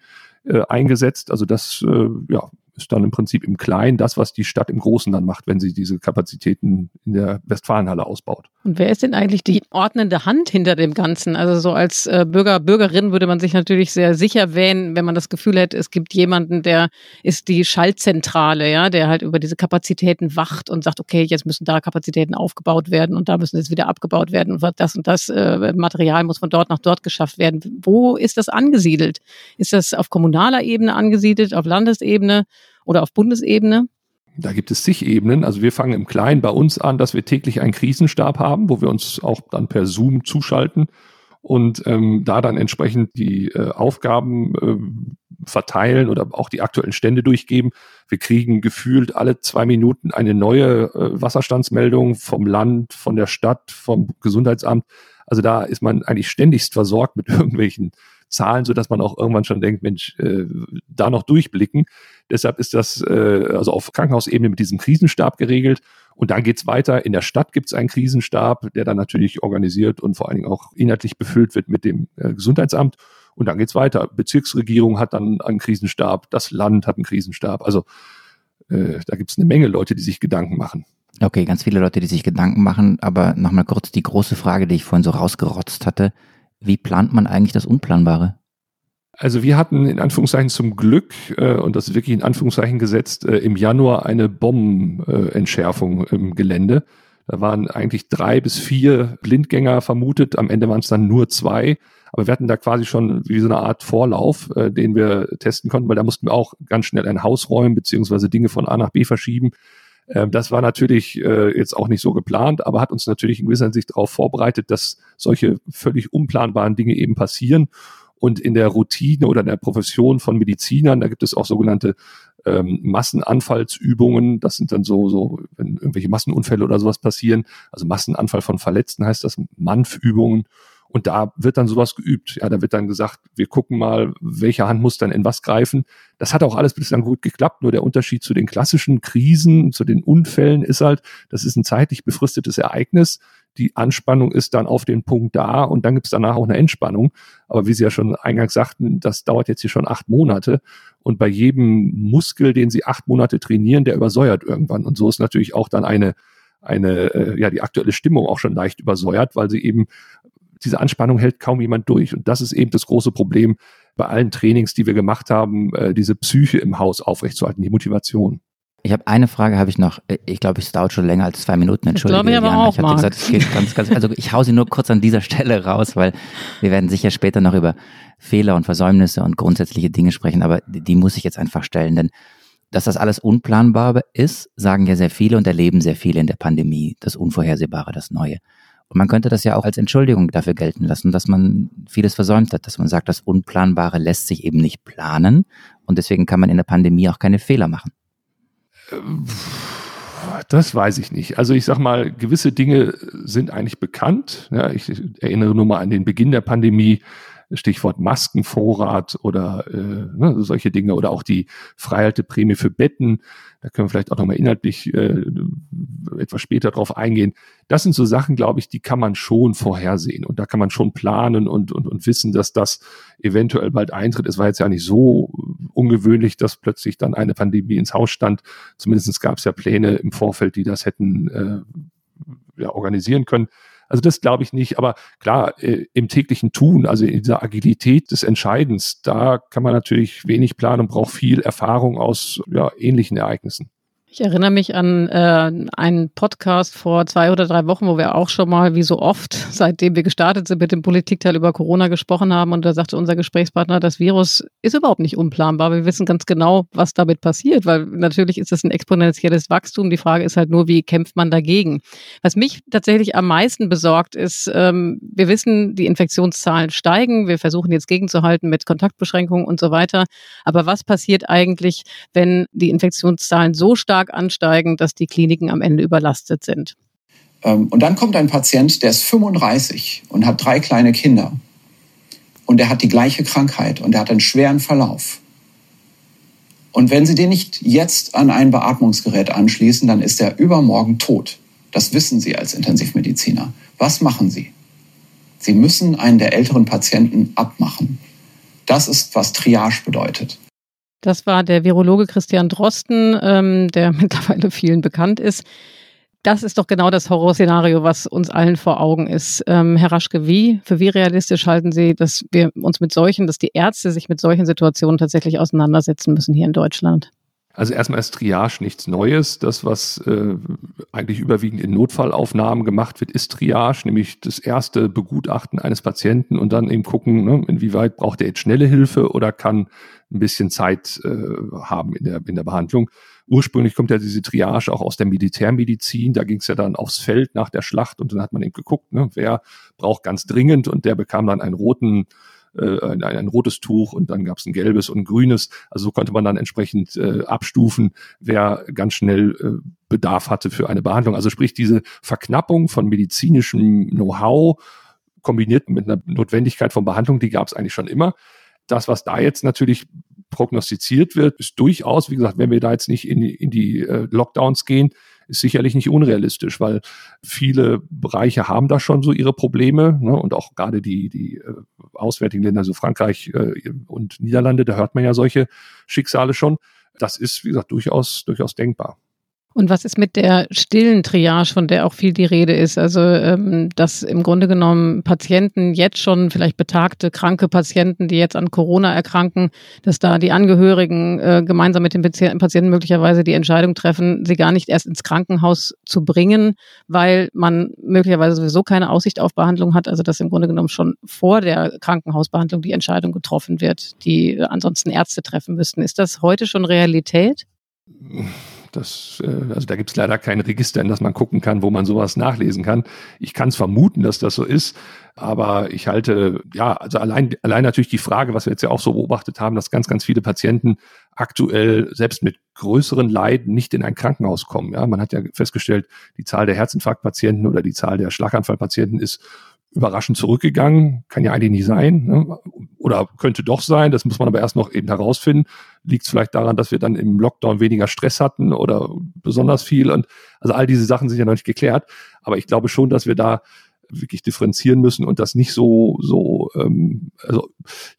äh, eingesetzt. Also das äh, ja, ist dann im Prinzip im Kleinen das, was die Stadt im Großen dann macht, wenn sie diese Kapazitäten in der Westfalenhalle ausbaut. Und wer ist denn eigentlich die ordnende Hand hinter dem Ganzen? Also so als äh, Bürger, Bürgerin würde man sich natürlich sehr sicher wählen, wenn man das Gefühl hätte, es gibt jemanden, der ist die Schaltzentrale, ja, der halt über diese Kapazitäten wacht und sagt, okay, jetzt müssen da Kapazitäten aufgebaut werden und da müssen jetzt wieder abgebaut werden und das und das äh, Material muss von dort nach dort geschafft werden. Wo ist das angesiedelt? Ist das auf kommunaler Ebene angesiedelt, auf Landesebene? Oder auf Bundesebene? Da gibt es zig Ebenen. Also wir fangen im Kleinen bei uns an, dass wir täglich einen Krisenstab haben, wo wir uns auch dann per Zoom zuschalten und ähm, da dann entsprechend die äh, Aufgaben äh, verteilen oder auch die aktuellen Stände durchgeben. Wir kriegen gefühlt alle zwei Minuten eine neue äh, Wasserstandsmeldung vom Land, von der Stadt, vom Gesundheitsamt. Also da ist man eigentlich ständigst versorgt mit irgendwelchen Zahlen, so dass man auch irgendwann schon denkt, Mensch, äh, da noch durchblicken. Deshalb ist das äh, also auf Krankenhausebene mit diesem Krisenstab geregelt. Und dann geht's weiter. In der Stadt gibt's einen Krisenstab, der dann natürlich organisiert und vor allen Dingen auch inhaltlich befüllt wird mit dem äh, Gesundheitsamt. Und dann geht's weiter. Bezirksregierung hat dann einen Krisenstab, das Land hat einen Krisenstab. Also äh, da gibt's eine Menge Leute, die sich Gedanken machen. Okay, ganz viele Leute, die sich Gedanken machen. Aber nochmal kurz die große Frage, die ich vorhin so rausgerotzt hatte. Wie plant man eigentlich das Unplanbare? Also wir hatten in Anführungszeichen zum Glück, äh, und das ist wirklich in Anführungszeichen gesetzt, äh, im Januar eine Bombenentschärfung äh, im Gelände. Da waren eigentlich drei bis vier Blindgänger vermutet. Am Ende waren es dann nur zwei. Aber wir hatten da quasi schon wie so eine Art Vorlauf, äh, den wir testen konnten, weil da mussten wir auch ganz schnell ein Haus räumen, beziehungsweise Dinge von A nach B verschieben. Ähm, das war natürlich äh, jetzt auch nicht so geplant, aber hat uns natürlich in gewisser Hinsicht darauf vorbereitet, dass solche völlig unplanbaren Dinge eben passieren. Und in der Routine oder in der Profession von Medizinern, da gibt es auch sogenannte ähm, Massenanfallsübungen. Das sind dann so, so, wenn irgendwelche Massenunfälle oder sowas passieren. Also Massenanfall von Verletzten heißt das, Manfübungen. Und da wird dann sowas geübt. Ja, da wird dann gesagt, wir gucken mal, welche Hand muss dann in was greifen. Das hat auch alles bislang gut geklappt. Nur der Unterschied zu den klassischen Krisen, zu den Unfällen ist halt, das ist ein zeitlich befristetes Ereignis. Die Anspannung ist dann auf den Punkt da und dann gibt es danach auch eine Entspannung. Aber wie Sie ja schon eingangs sagten, das dauert jetzt hier schon acht Monate. Und bei jedem Muskel, den Sie acht Monate trainieren, der übersäuert irgendwann. Und so ist natürlich auch dann eine eine, äh, ja, die aktuelle Stimmung auch schon leicht übersäuert, weil sie eben diese Anspannung hält kaum jemand durch. Und das ist eben das große Problem bei allen Trainings, die wir gemacht haben, äh, diese Psyche im Haus aufrechtzuerhalten, die Motivation. Ich habe eine Frage, habe ich noch. Ich glaube, es dauert schon länger als zwei Minuten. Entschuldige, ich glaube ich aber Jana. auch, ich hatte gesagt, es geht ganz, ganz. Also ich hau sie nur kurz an dieser Stelle raus, weil wir werden sicher später noch über Fehler und Versäumnisse und grundsätzliche Dinge sprechen. Aber die muss ich jetzt einfach stellen, denn dass das alles unplanbar ist, sagen ja sehr viele und erleben sehr viele in der Pandemie. Das Unvorhersehbare, das Neue. Man könnte das ja auch als Entschuldigung dafür gelten lassen, dass man vieles versäumt hat, dass man sagt, das Unplanbare lässt sich eben nicht planen und deswegen kann man in der Pandemie auch keine Fehler machen. Das weiß ich nicht. Also ich sag mal, gewisse Dinge sind eigentlich bekannt. Ja, ich erinnere nur mal an den Beginn der Pandemie. Stichwort Maskenvorrat oder äh, ne, solche Dinge oder auch die Freihalteprämie für Betten. Da können wir vielleicht auch nochmal inhaltlich äh, etwas später drauf eingehen. Das sind so Sachen, glaube ich, die kann man schon vorhersehen und da kann man schon planen und, und, und wissen, dass das eventuell bald eintritt. Es war jetzt ja nicht so ungewöhnlich, dass plötzlich dann eine Pandemie ins Haus stand. Zumindest gab es ja Pläne im Vorfeld, die das hätten äh, ja, organisieren können. Also das glaube ich nicht. Aber klar, äh, im täglichen Tun, also in dieser Agilität des Entscheidens, da kann man natürlich wenig planen und braucht viel Erfahrung aus ja, ähnlichen Ereignissen. Ich erinnere mich an äh, einen Podcast vor zwei oder drei Wochen, wo wir auch schon mal, wie so oft, seitdem wir gestartet sind, mit dem Politikteil über Corona gesprochen haben. Und da sagte unser Gesprächspartner, das Virus ist überhaupt nicht unplanbar. Wir wissen ganz genau, was damit passiert, weil natürlich ist es ein exponentielles Wachstum. Die Frage ist halt nur, wie kämpft man dagegen? Was mich tatsächlich am meisten besorgt ist, ähm, wir wissen, die Infektionszahlen steigen. Wir versuchen jetzt gegenzuhalten mit Kontaktbeschränkungen und so weiter. Aber was passiert eigentlich, wenn die Infektionszahlen so stark stark ansteigen, dass die Kliniken am Ende überlastet sind. Ähm, und dann kommt ein Patient, der ist 35 und hat drei kleine Kinder. Und der hat die gleiche Krankheit und der hat einen schweren Verlauf. Und wenn Sie den nicht jetzt an ein Beatmungsgerät anschließen, dann ist er übermorgen tot. Das wissen Sie als Intensivmediziner. Was machen Sie? Sie müssen einen der älteren Patienten abmachen. Das ist, was Triage bedeutet. Das war der Virologe Christian Drosten, ähm, der mittlerweile vielen bekannt ist. Das ist doch genau das Horrorszenario, was uns allen vor Augen ist. Ähm, Herr Raschke, wie, für wie realistisch halten Sie, dass wir uns mit solchen, dass die Ärzte sich mit solchen Situationen tatsächlich auseinandersetzen müssen hier in Deutschland? Also erstmal ist Triage nichts Neues. Das, was äh, eigentlich überwiegend in Notfallaufnahmen gemacht wird, ist Triage, nämlich das erste Begutachten eines Patienten und dann eben gucken, ne, inwieweit braucht er jetzt schnelle Hilfe oder kann ein bisschen Zeit äh, haben in der, in der Behandlung. Ursprünglich kommt ja diese Triage auch aus der Militärmedizin. Da ging es ja dann aufs Feld nach der Schlacht und dann hat man eben geguckt, ne, wer braucht ganz dringend und der bekam dann einen roten äh, ein, ein rotes Tuch und dann gab es ein gelbes und ein grünes. Also so konnte man dann entsprechend äh, abstufen, wer ganz schnell äh, Bedarf hatte für eine Behandlung. Also sprich diese Verknappung von medizinischem Know-how kombiniert mit einer Notwendigkeit von Behandlung, die gab es eigentlich schon immer. Das, was da jetzt natürlich prognostiziert wird, ist durchaus, wie gesagt, wenn wir da jetzt nicht in, in die äh, Lockdowns gehen, ist sicherlich nicht unrealistisch, weil viele Bereiche haben da schon so ihre Probleme ne? und auch gerade die, die äh, auswärtigen Länder, so Frankreich äh, und Niederlande, da hört man ja solche Schicksale schon. Das ist, wie gesagt, durchaus, durchaus denkbar. Und was ist mit der stillen Triage, von der auch viel die Rede ist? Also, ähm, dass im Grunde genommen Patienten jetzt schon, vielleicht betagte, kranke Patienten, die jetzt an Corona erkranken, dass da die Angehörigen äh, gemeinsam mit den Patienten möglicherweise die Entscheidung treffen, sie gar nicht erst ins Krankenhaus zu bringen, weil man möglicherweise sowieso keine Aussicht auf Behandlung hat. Also, dass im Grunde genommen schon vor der Krankenhausbehandlung die Entscheidung getroffen wird, die ansonsten Ärzte treffen müssten. Ist das heute schon Realität? Das, äh, also da gibt es leider kein Register, in das man gucken kann, wo man sowas nachlesen kann. Ich kann es vermuten, dass das so ist, aber ich halte, ja, also allein, allein natürlich die Frage, was wir jetzt ja auch so beobachtet haben, dass ganz, ganz viele Patienten aktuell selbst mit größeren Leiden nicht in ein Krankenhaus kommen. Ja, man hat ja festgestellt, die Zahl der Herzinfarktpatienten oder die Zahl der Schlaganfallpatienten ist überraschend zurückgegangen. Kann ja eigentlich nicht sein. Ne? Oder könnte doch sein. Das muss man aber erst noch eben herausfinden. Liegt es vielleicht daran, dass wir dann im Lockdown weniger Stress hatten oder besonders viel? Und also all diese Sachen sind ja noch nicht geklärt. Aber ich glaube schon, dass wir da wirklich differenzieren müssen und das nicht so, so, ähm, also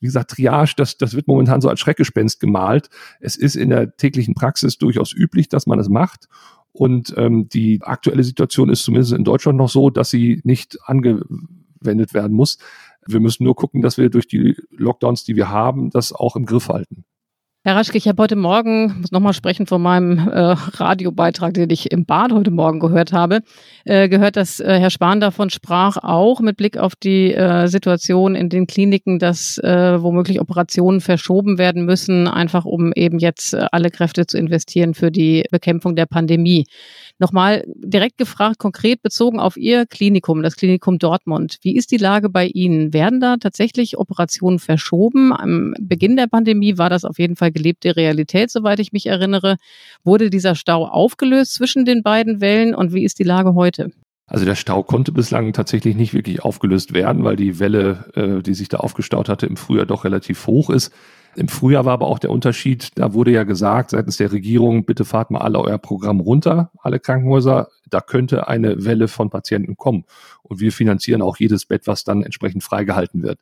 wie gesagt, Triage, das, das wird momentan so als Schreckgespenst gemalt. Es ist in der täglichen Praxis durchaus üblich, dass man es macht. Und ähm, die aktuelle Situation ist zumindest in Deutschland noch so, dass sie nicht ange verwendet werden muss. Wir müssen nur gucken, dass wir durch die Lockdowns, die wir haben, das auch im Griff halten. Herr Raschke, ich habe heute Morgen, muss nochmal sprechen von meinem äh, Radiobeitrag, den ich im Bad heute Morgen gehört habe, äh, gehört, dass äh, Herr Spahn davon sprach, auch mit Blick auf die äh, Situation in den Kliniken, dass äh, womöglich Operationen verschoben werden müssen, einfach um eben jetzt äh, alle Kräfte zu investieren für die Bekämpfung der Pandemie. Nochmal direkt gefragt, konkret bezogen auf Ihr Klinikum, das Klinikum Dortmund. Wie ist die Lage bei Ihnen? Werden da tatsächlich Operationen verschoben? Am Beginn der Pandemie war das auf jeden Fall gelebte Realität, soweit ich mich erinnere. Wurde dieser Stau aufgelöst zwischen den beiden Wellen und wie ist die Lage heute? Also der Stau konnte bislang tatsächlich nicht wirklich aufgelöst werden, weil die Welle, äh, die sich da aufgestaut hatte, im Frühjahr doch relativ hoch ist. Im Frühjahr war aber auch der Unterschied, da wurde ja gesagt seitens der Regierung, bitte fahrt mal alle euer Programm runter, alle Krankenhäuser, da könnte eine Welle von Patienten kommen. Und wir finanzieren auch jedes Bett, was dann entsprechend freigehalten wird.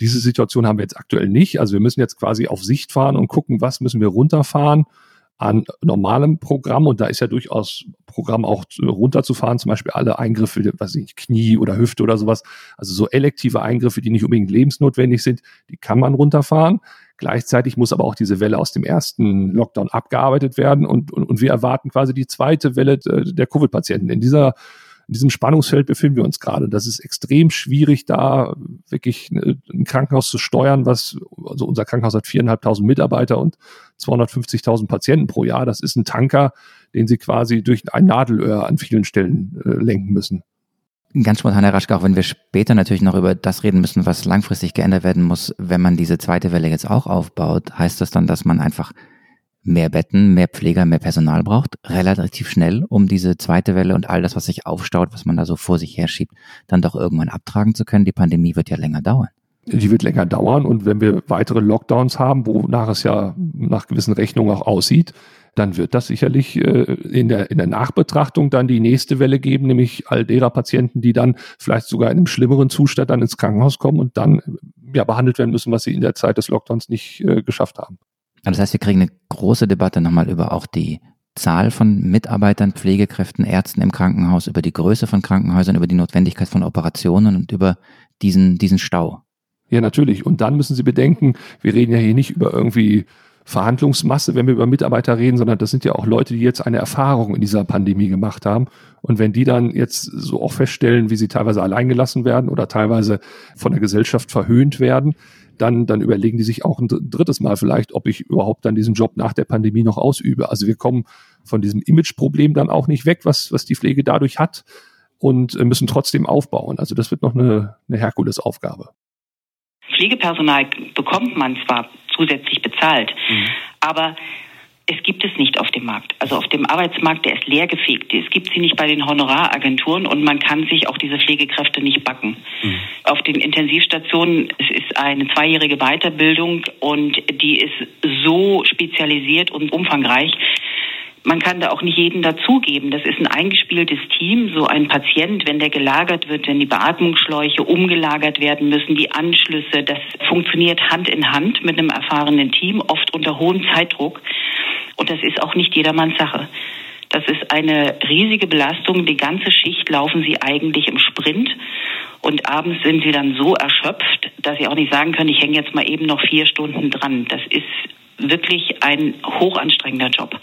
Diese Situation haben wir jetzt aktuell nicht. Also wir müssen jetzt quasi auf Sicht fahren und gucken, was müssen wir runterfahren an normalem Programm. Und da ist ja durchaus Programm auch runterzufahren, zum Beispiel alle Eingriffe, was ich, Knie oder Hüfte oder sowas. Also so elektive Eingriffe, die nicht unbedingt lebensnotwendig sind, die kann man runterfahren. Gleichzeitig muss aber auch diese Welle aus dem ersten Lockdown abgearbeitet werden und, und, und wir erwarten quasi die zweite Welle der Covid-Patienten. In dieser in diesem Spannungsfeld befinden wir uns gerade. Das ist extrem schwierig, da wirklich ein Krankenhaus zu steuern, was, also unser Krankenhaus hat viereinhalbtausend Mitarbeiter und 250.000 Patienten pro Jahr. Das ist ein Tanker, den sie quasi durch ein Nadelöhr an vielen Stellen äh, lenken müssen. Ganz spontan, Herr Raschke, auch wenn wir später natürlich noch über das reden müssen, was langfristig geändert werden muss, wenn man diese zweite Welle jetzt auch aufbaut, heißt das dann, dass man einfach mehr Betten, mehr Pfleger, mehr Personal braucht, relativ schnell, um diese zweite Welle und all das, was sich aufstaut, was man da so vor sich herschiebt, dann doch irgendwann abtragen zu können. Die Pandemie wird ja länger dauern. Die wird länger dauern und wenn wir weitere Lockdowns haben, wonach es ja nach gewissen Rechnungen auch aussieht, dann wird das sicherlich äh, in, der, in der Nachbetrachtung dann die nächste Welle geben, nämlich all derer Patienten, die dann vielleicht sogar in einem schlimmeren Zustand dann ins Krankenhaus kommen und dann ja, behandelt werden müssen, was sie in der Zeit des Lockdowns nicht äh, geschafft haben. Das heißt, wir kriegen eine große Debatte nochmal über auch die Zahl von Mitarbeitern, Pflegekräften, Ärzten im Krankenhaus, über die Größe von Krankenhäusern, über die Notwendigkeit von Operationen und über diesen, diesen Stau. Ja, natürlich. Und dann müssen Sie bedenken, wir reden ja hier nicht über irgendwie Verhandlungsmasse, wenn wir über Mitarbeiter reden, sondern das sind ja auch Leute, die jetzt eine Erfahrung in dieser Pandemie gemacht haben. Und wenn die dann jetzt so auch feststellen, wie sie teilweise alleingelassen werden oder teilweise von der Gesellschaft verhöhnt werden, dann, dann überlegen die sich auch ein drittes Mal vielleicht, ob ich überhaupt dann diesen Job nach der Pandemie noch ausübe. Also wir kommen von diesem Imageproblem dann auch nicht weg, was, was die Pflege dadurch hat und müssen trotzdem aufbauen. Also das wird noch eine, eine Herkulesaufgabe. Pflegepersonal bekommt man zwar zusätzlich bezahlt. Mhm. Aber es gibt es nicht auf dem Markt. Also auf dem Arbeitsmarkt, der ist leergefegt. Es gibt sie nicht bei den Honoraragenturen und man kann sich auch diese Pflegekräfte nicht backen. Mhm. Auf den Intensivstationen, es ist eine zweijährige Weiterbildung und die ist so spezialisiert und umfangreich, man kann da auch nicht jeden dazugeben. Das ist ein eingespieltes Team. So ein Patient, wenn der gelagert wird, wenn die Beatmungsschläuche umgelagert werden müssen, die Anschlüsse, das funktioniert Hand in Hand mit einem erfahrenen Team, oft unter hohem Zeitdruck. Und das ist auch nicht jedermanns Sache. Das ist eine riesige Belastung. Die ganze Schicht laufen sie eigentlich im Sprint. Und abends sind sie dann so erschöpft, dass sie auch nicht sagen können, ich hänge jetzt mal eben noch vier Stunden dran. Das ist wirklich ein hochanstrengender Job.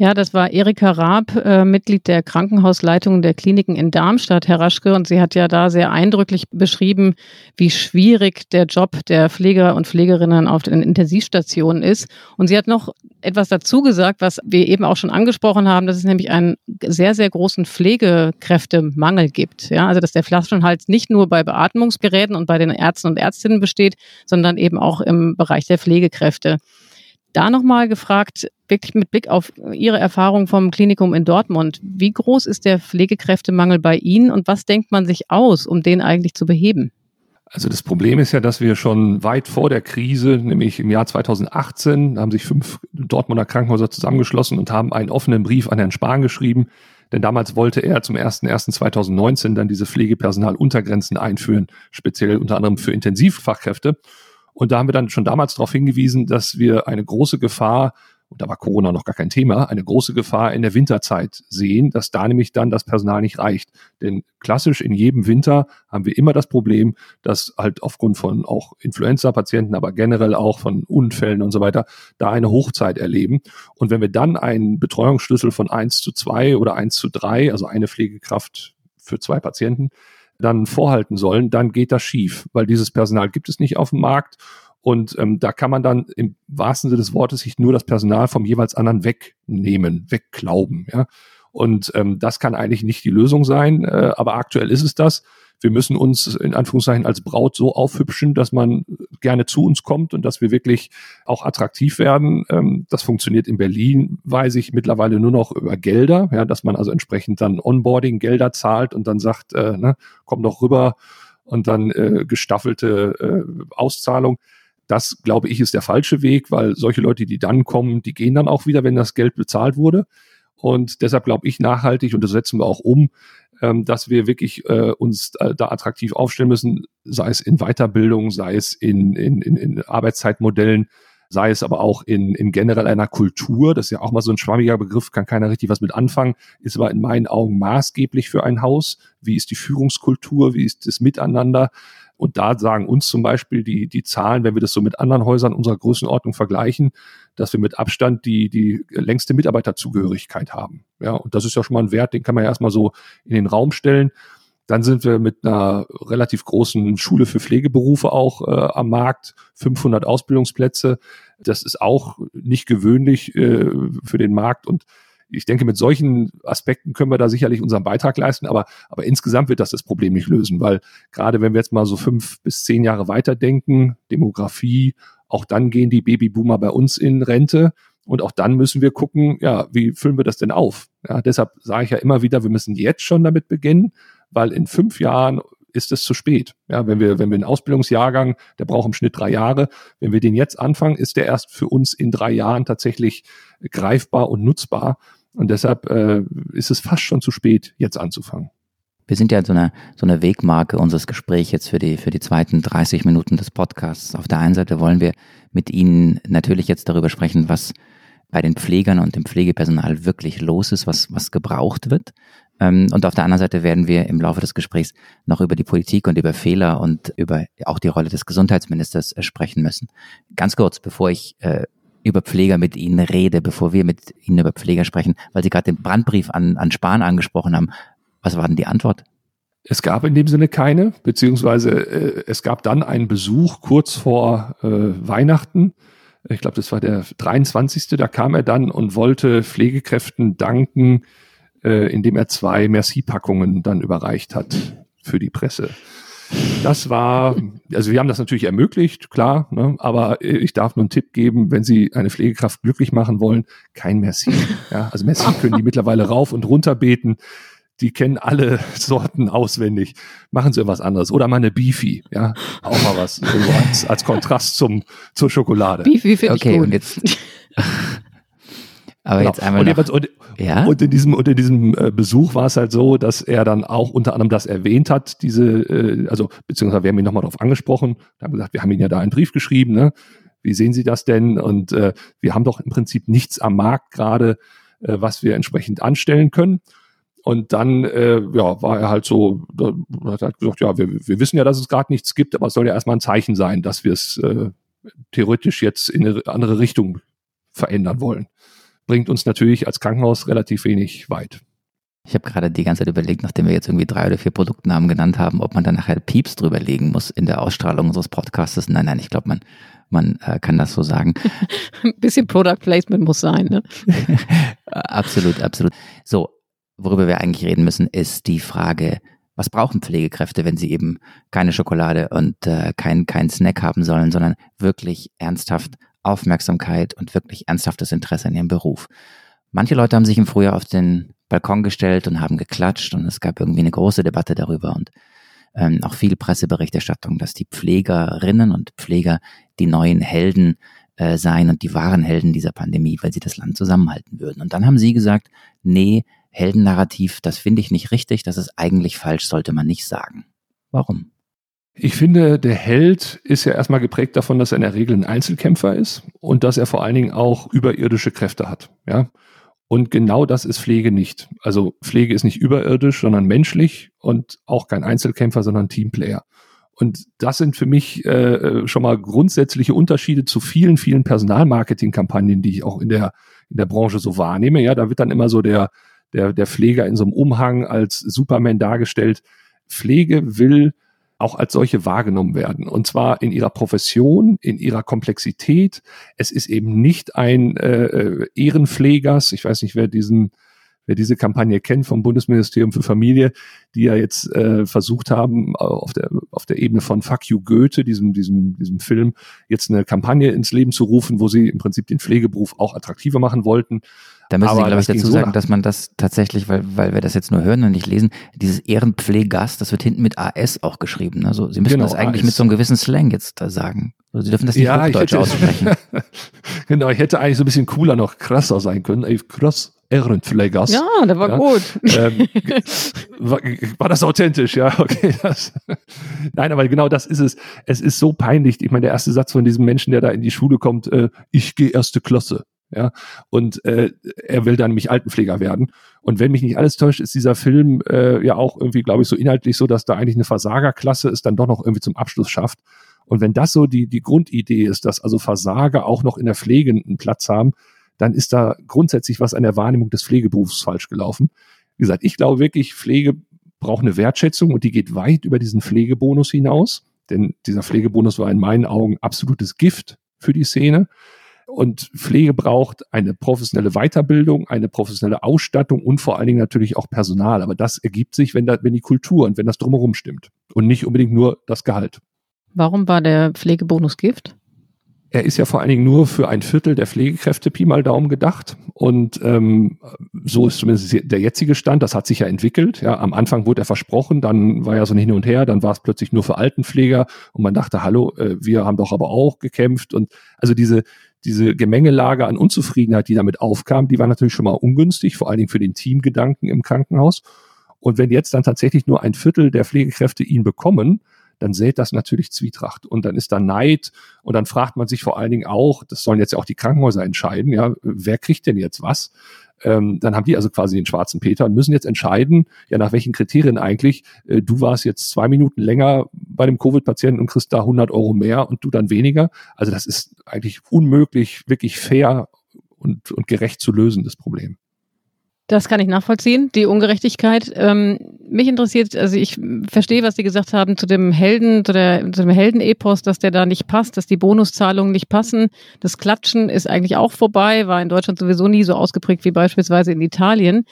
Ja, das war Erika Raab, äh, Mitglied der Krankenhausleitung der Kliniken in Darmstadt, Herr Raschke. Und sie hat ja da sehr eindrücklich beschrieben, wie schwierig der Job der Pfleger und Pflegerinnen auf den Intensivstationen ist. Und sie hat noch etwas dazu gesagt, was wir eben auch schon angesprochen haben, dass es nämlich einen sehr, sehr großen Pflegekräftemangel gibt. Ja, also dass der Flaschenhals nicht nur bei Beatmungsgeräten und bei den Ärzten und Ärztinnen besteht, sondern eben auch im Bereich der Pflegekräfte. Da nochmal gefragt, wirklich mit Blick auf Ihre Erfahrung vom Klinikum in Dortmund, wie groß ist der Pflegekräftemangel bei Ihnen und was denkt man sich aus, um den eigentlich zu beheben? Also das Problem ist ja, dass wir schon weit vor der Krise, nämlich im Jahr 2018, da haben sich fünf Dortmunder Krankenhäuser zusammengeschlossen und haben einen offenen Brief an Herrn Spahn geschrieben, denn damals wollte er zum 01.01.2019 dann diese Pflegepersonaluntergrenzen einführen, speziell unter anderem für Intensivfachkräfte. Und da haben wir dann schon damals darauf hingewiesen, dass wir eine große Gefahr, und da war Corona noch gar kein Thema, eine große Gefahr in der Winterzeit sehen, dass da nämlich dann das Personal nicht reicht. Denn klassisch in jedem Winter haben wir immer das Problem, dass halt aufgrund von auch Influenza-Patienten, aber generell auch von Unfällen und so weiter, da eine Hochzeit erleben. Und wenn wir dann einen Betreuungsschlüssel von eins zu zwei oder eins zu drei, also eine Pflegekraft für zwei Patienten, dann vorhalten sollen, dann geht das schief, weil dieses Personal gibt es nicht auf dem Markt. Und ähm, da kann man dann im wahrsten Sinne des Wortes sich nur das Personal vom jeweils anderen wegnehmen, wegklauben. Ja? Und ähm, das kann eigentlich nicht die Lösung sein, äh, aber aktuell ist es das wir müssen uns in Anführungszeichen als Braut so aufhübschen, dass man gerne zu uns kommt und dass wir wirklich auch attraktiv werden. Ähm, das funktioniert in Berlin, weiß ich, mittlerweile nur noch über Gelder, ja, dass man also entsprechend dann Onboarding-Gelder zahlt und dann sagt, äh, ne, komm doch rüber und dann äh, gestaffelte äh, Auszahlung. Das, glaube ich, ist der falsche Weg, weil solche Leute, die dann kommen, die gehen dann auch wieder, wenn das Geld bezahlt wurde. Und deshalb glaube ich nachhaltig, und das setzen wir auch um, ähm, dass wir wirklich äh, uns äh, da attraktiv aufstellen müssen, sei es in Weiterbildung, sei es in, in, in, in Arbeitszeitmodellen, sei es aber auch in, in generell einer Kultur, das ist ja auch mal so ein schwammiger Begriff, kann keiner richtig was mit anfangen, ist aber in meinen Augen maßgeblich für ein Haus. Wie ist die Führungskultur, wie ist das Miteinander? Und da sagen uns zum Beispiel die, die Zahlen, wenn wir das so mit anderen Häusern unserer Größenordnung vergleichen, dass wir mit Abstand die, die längste Mitarbeiterzugehörigkeit haben. Ja, und das ist ja schon mal ein Wert, den kann man ja erstmal so in den Raum stellen. Dann sind wir mit einer relativ großen Schule für Pflegeberufe auch äh, am Markt, 500 Ausbildungsplätze. Das ist auch nicht gewöhnlich äh, für den Markt und ich denke, mit solchen Aspekten können wir da sicherlich unseren Beitrag leisten, aber, aber insgesamt wird das das Problem nicht lösen, weil gerade wenn wir jetzt mal so fünf bis zehn Jahre weiterdenken, Demografie, auch dann gehen die Babyboomer bei uns in Rente und auch dann müssen wir gucken, ja, wie füllen wir das denn auf? Ja, deshalb sage ich ja immer wieder, wir müssen jetzt schon damit beginnen, weil in fünf Jahren ist es zu spät. Ja, wenn wir, wenn wir einen Ausbildungsjahrgang, der braucht im Schnitt drei Jahre, wenn wir den jetzt anfangen, ist der erst für uns in drei Jahren tatsächlich greifbar und nutzbar. Und deshalb äh, ist es fast schon zu spät, jetzt anzufangen. Wir sind ja so eine, so eine Wegmarke unseres Gesprächs jetzt für die, für die zweiten 30 Minuten des Podcasts. Auf der einen Seite wollen wir mit Ihnen natürlich jetzt darüber sprechen, was bei den Pflegern und dem Pflegepersonal wirklich los ist, was, was gebraucht wird. Ähm, und auf der anderen Seite werden wir im Laufe des Gesprächs noch über die Politik und über Fehler und über auch die Rolle des Gesundheitsministers sprechen müssen. Ganz kurz, bevor ich äh, über Pfleger mit Ihnen rede, bevor wir mit Ihnen über Pfleger sprechen, weil Sie gerade den Brandbrief an, an Spahn angesprochen haben. Was war denn die Antwort? Es gab in dem Sinne keine, beziehungsweise äh, es gab dann einen Besuch kurz vor äh, Weihnachten. Ich glaube, das war der 23. Da kam er dann und wollte Pflegekräften danken, äh, indem er zwei Merci-Packungen dann überreicht hat für die Presse. Das war, also wir haben das natürlich ermöglicht, klar, ne, aber ich darf nur einen Tipp geben, wenn Sie eine Pflegekraft glücklich machen wollen, kein Merci. Ja, also Merci können die mittlerweile rauf und runter beten. Die kennen alle Sorten auswendig. Machen Sie was anderes. Oder mal eine Beefy, ja. Auch mal was. als, als Kontrast zum, zur Schokolade. Beefy finde okay, ich gut. und jetzt. Aber Genau. jetzt einmal und, noch, und, ja? und in diesem, und in diesem äh, Besuch war es halt so, dass er dann auch unter anderem das erwähnt hat, diese, äh, also beziehungsweise wir haben ihn nochmal darauf angesprochen, haben gesagt, wir haben Ihnen ja da einen Brief geschrieben, ne? Wie sehen Sie das denn? Und äh, wir haben doch im Prinzip nichts am Markt gerade, äh, was wir entsprechend anstellen können. Und dann äh, ja, war er halt so, da hat er halt gesagt, ja, wir, wir wissen ja, dass es gerade nichts gibt, aber es soll ja erstmal ein Zeichen sein, dass wir es äh, theoretisch jetzt in eine andere Richtung verändern wollen. Bringt uns natürlich als Krankenhaus relativ wenig weit. Ich habe gerade die ganze Zeit überlegt, nachdem wir jetzt irgendwie drei oder vier Produktnamen genannt haben, ob man dann nachher Pieps drüber legen muss in der Ausstrahlung unseres Podcasts. Nein, nein, ich glaube, man, man äh, kann das so sagen. Ein bisschen Product Placement muss sein, ne? absolut, absolut. So, worüber wir eigentlich reden müssen, ist die Frage, was brauchen Pflegekräfte, wenn sie eben keine Schokolade und äh, kein, kein Snack haben sollen, sondern wirklich ernsthaft Aufmerksamkeit und wirklich ernsthaftes Interesse an ihrem Beruf. Manche Leute haben sich im Frühjahr auf den Balkon gestellt und haben geklatscht und es gab irgendwie eine große Debatte darüber und ähm, auch viel Presseberichterstattung, dass die Pflegerinnen und Pfleger die neuen Helden äh, seien und die wahren Helden dieser Pandemie, weil sie das Land zusammenhalten würden. Und dann haben sie gesagt, nee, Heldennarrativ, das finde ich nicht richtig, das ist eigentlich falsch, sollte man nicht sagen. Warum? Ich finde, der Held ist ja erstmal geprägt davon, dass er in der Regel ein Einzelkämpfer ist und dass er vor allen Dingen auch überirdische Kräfte hat. Ja. Und genau das ist Pflege nicht. Also Pflege ist nicht überirdisch, sondern menschlich und auch kein Einzelkämpfer, sondern Teamplayer. Und das sind für mich äh, schon mal grundsätzliche Unterschiede zu vielen, vielen Personalmarketing-Kampagnen, die ich auch in der, in der Branche so wahrnehme. Ja, da wird dann immer so der, der, der Pfleger in so einem Umhang als Superman dargestellt. Pflege will auch als solche wahrgenommen werden. Und zwar in ihrer Profession, in ihrer Komplexität. Es ist eben nicht ein äh, äh, Ehrenpflegers, ich weiß nicht, wer diesen wer diese Kampagne kennt vom Bundesministerium für Familie, die ja jetzt äh, versucht haben, auf der, auf der Ebene von Fuck You Goethe, diesem, diesem, diesem Film, jetzt eine Kampagne ins Leben zu rufen, wo sie im Prinzip den Pflegeberuf auch attraktiver machen wollten. Da müssen Sie, glaube ich, dazu so sagen, dass man das tatsächlich, weil, weil wir das jetzt nur hören und nicht lesen, dieses Ehrenpflegas, das wird hinten mit AS auch geschrieben. Also Sie müssen genau, das eigentlich AS. mit so einem gewissen Slang jetzt da sagen. Also Sie dürfen das nicht ja, Hochdeutsch hätte, aussprechen. genau, ich hätte eigentlich so ein bisschen cooler noch krasser sein können. Ey, krass, Ehrenpflegers. Ja, der war ja. gut. Ähm, war, war, das authentisch, ja, okay. Das. Nein, aber genau das ist es. Es ist so peinlich. Ich meine, der erste Satz von diesem Menschen, der da in die Schule kommt, äh, ich gehe erste Klasse. Ja, und äh, er will dann nämlich Altenpfleger werden. Und wenn mich nicht alles täuscht, ist dieser Film äh, ja auch irgendwie, glaube ich, so inhaltlich so, dass da eigentlich eine Versagerklasse es dann doch noch irgendwie zum Abschluss schafft. Und wenn das so die, die Grundidee ist, dass also Versager auch noch in der Pflege einen Platz haben, dann ist da grundsätzlich was an der Wahrnehmung des Pflegeberufs falsch gelaufen. Wie gesagt, ich glaube wirklich, Pflege braucht eine Wertschätzung und die geht weit über diesen Pflegebonus hinaus. Denn dieser Pflegebonus war in meinen Augen absolutes Gift für die Szene. Und Pflege braucht eine professionelle Weiterbildung, eine professionelle Ausstattung und vor allen Dingen natürlich auch Personal. Aber das ergibt sich, wenn, da, wenn die Kultur und wenn das drumherum stimmt und nicht unbedingt nur das Gehalt. Warum war der Pflegebonus Gift? Er ist ja vor allen Dingen nur für ein Viertel der Pflegekräfte Pi mal Daumen gedacht. Und ähm, so ist zumindest der jetzige Stand. Das hat sich ja entwickelt. Ja, am Anfang wurde er versprochen, dann war ja so ein Hin und Her, dann war es plötzlich nur für Altenpfleger und man dachte, hallo, äh, wir haben doch aber auch gekämpft. Und also diese, diese Gemengelage an Unzufriedenheit, die damit aufkam, die war natürlich schon mal ungünstig, vor allen Dingen für den Teamgedanken im Krankenhaus. Und wenn jetzt dann tatsächlich nur ein Viertel der Pflegekräfte ihn bekommen, dann sät das natürlich Zwietracht und dann ist da Neid und dann fragt man sich vor allen Dingen auch, das sollen jetzt ja auch die Krankenhäuser entscheiden, ja, wer kriegt denn jetzt was? Ähm, dann haben die also quasi den schwarzen Peter und müssen jetzt entscheiden, ja, nach welchen Kriterien eigentlich, äh, du warst jetzt zwei Minuten länger bei dem Covid-Patienten und kriegst da 100 Euro mehr und du dann weniger. Also das ist eigentlich unmöglich, wirklich fair und, und gerecht zu lösen, das Problem. Das kann ich nachvollziehen, die Ungerechtigkeit. Ähm, mich interessiert, also ich verstehe, was Sie gesagt haben zu dem Helden, zu, der, zu dem Heldenepos, dass der da nicht passt, dass die Bonuszahlungen nicht passen. Das Klatschen ist eigentlich auch vorbei, war in Deutschland sowieso nie so ausgeprägt wie beispielsweise in Italien.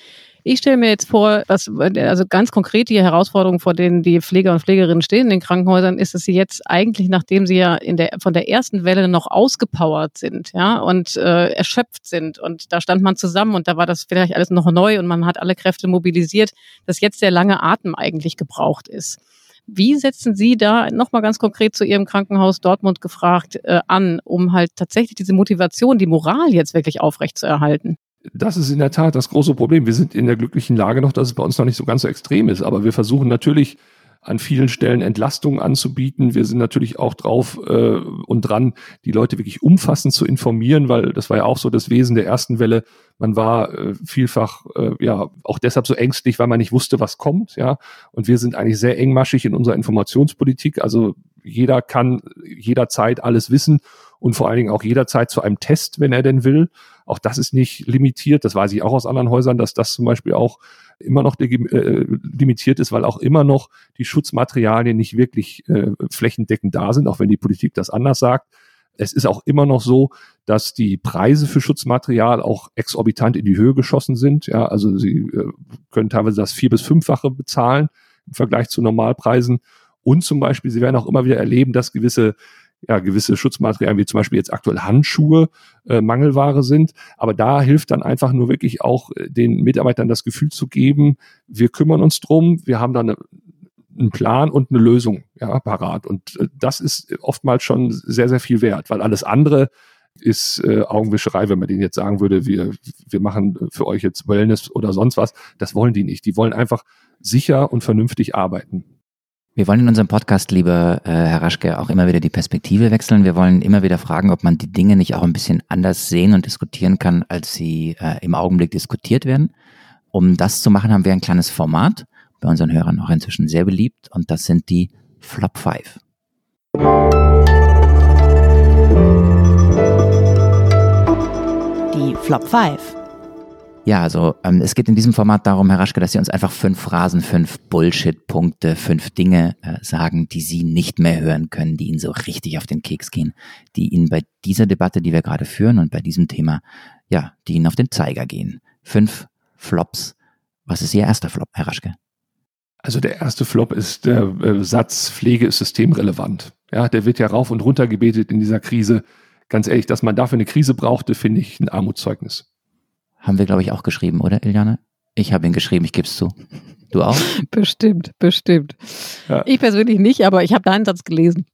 Ich stelle mir jetzt vor, was, also ganz konkret die Herausforderung, vor denen die Pfleger und Pflegerinnen stehen in den Krankenhäusern, ist, dass sie jetzt eigentlich, nachdem sie ja in der, von der ersten Welle noch ausgepowert sind, ja, und äh, erschöpft sind. Und da stand man zusammen und da war das vielleicht alles noch neu und man hat alle Kräfte mobilisiert, dass jetzt der lange Atem eigentlich gebraucht ist. Wie setzen Sie da nochmal ganz konkret zu Ihrem Krankenhaus Dortmund gefragt äh, an, um halt tatsächlich diese Motivation, die Moral jetzt wirklich aufrechtzuerhalten? Das ist in der Tat das große Problem. Wir sind in der glücklichen Lage noch, dass es bei uns noch nicht so ganz so extrem ist. Aber wir versuchen natürlich an vielen Stellen Entlastungen anzubieten. Wir sind natürlich auch drauf äh, und dran, die Leute wirklich umfassend zu informieren, weil das war ja auch so das Wesen der ersten Welle. Man war äh, vielfach äh, ja auch deshalb so ängstlich, weil man nicht wusste, was kommt. Ja, und wir sind eigentlich sehr engmaschig in unserer Informationspolitik. Also jeder kann jederzeit alles wissen und vor allen Dingen auch jederzeit zu einem Test, wenn er denn will. Auch das ist nicht limitiert. Das weiß ich auch aus anderen Häusern, dass das zum Beispiel auch immer noch äh, limitiert ist, weil auch immer noch die Schutzmaterialien nicht wirklich äh, flächendeckend da sind, auch wenn die Politik das anders sagt. Es ist auch immer noch so, dass die Preise für Schutzmaterial auch exorbitant in die Höhe geschossen sind. Ja, also sie äh, können teilweise das vier bis fünffache bezahlen im Vergleich zu Normalpreisen. Und zum Beispiel, sie werden auch immer wieder erleben, dass gewisse ja, gewisse Schutzmaterialien, wie zum Beispiel jetzt aktuell Handschuhe, äh, Mangelware sind. Aber da hilft dann einfach nur wirklich auch äh, den Mitarbeitern das Gefühl zu geben, wir kümmern uns drum, wir haben da eine, einen Plan und eine Lösung ja, parat. Und äh, das ist oftmals schon sehr, sehr viel wert, weil alles andere ist äh, Augenwischerei, wenn man denen jetzt sagen würde, wir, wir machen für euch jetzt Wellness oder sonst was. Das wollen die nicht. Die wollen einfach sicher und vernünftig arbeiten. Wir wollen in unserem Podcast, lieber äh, Herr Raschke, auch immer wieder die Perspektive wechseln. Wir wollen immer wieder fragen, ob man die Dinge nicht auch ein bisschen anders sehen und diskutieren kann, als sie äh, im Augenblick diskutiert werden. Um das zu machen, haben wir ein kleines Format, bei unseren Hörern auch inzwischen sehr beliebt, und das sind die Flop 5. Die Flop 5. Ja, also ähm, es geht in diesem Format darum, Herr Raschke, dass Sie uns einfach fünf Phrasen, fünf Bullshit-Punkte, fünf Dinge äh, sagen, die Sie nicht mehr hören können, die Ihnen so richtig auf den Keks gehen, die Ihnen bei dieser Debatte, die wir gerade führen und bei diesem Thema, ja, die Ihnen auf den Zeiger gehen. Fünf Flops. Was ist Ihr erster Flop, Herr Raschke? Also der erste Flop ist der äh, Satz, Pflege ist systemrelevant. Ja, der wird ja rauf und runter gebetet in dieser Krise. Ganz ehrlich, dass man dafür eine Krise brauchte, finde ich ein Armutszeugnis. Haben wir, glaube ich, auch geschrieben, oder, Iliane? Ich habe ihn geschrieben, ich gebe es zu. Du auch? Bestimmt, bestimmt. Ja. Ich persönlich nicht, aber ich habe deinen Satz gelesen.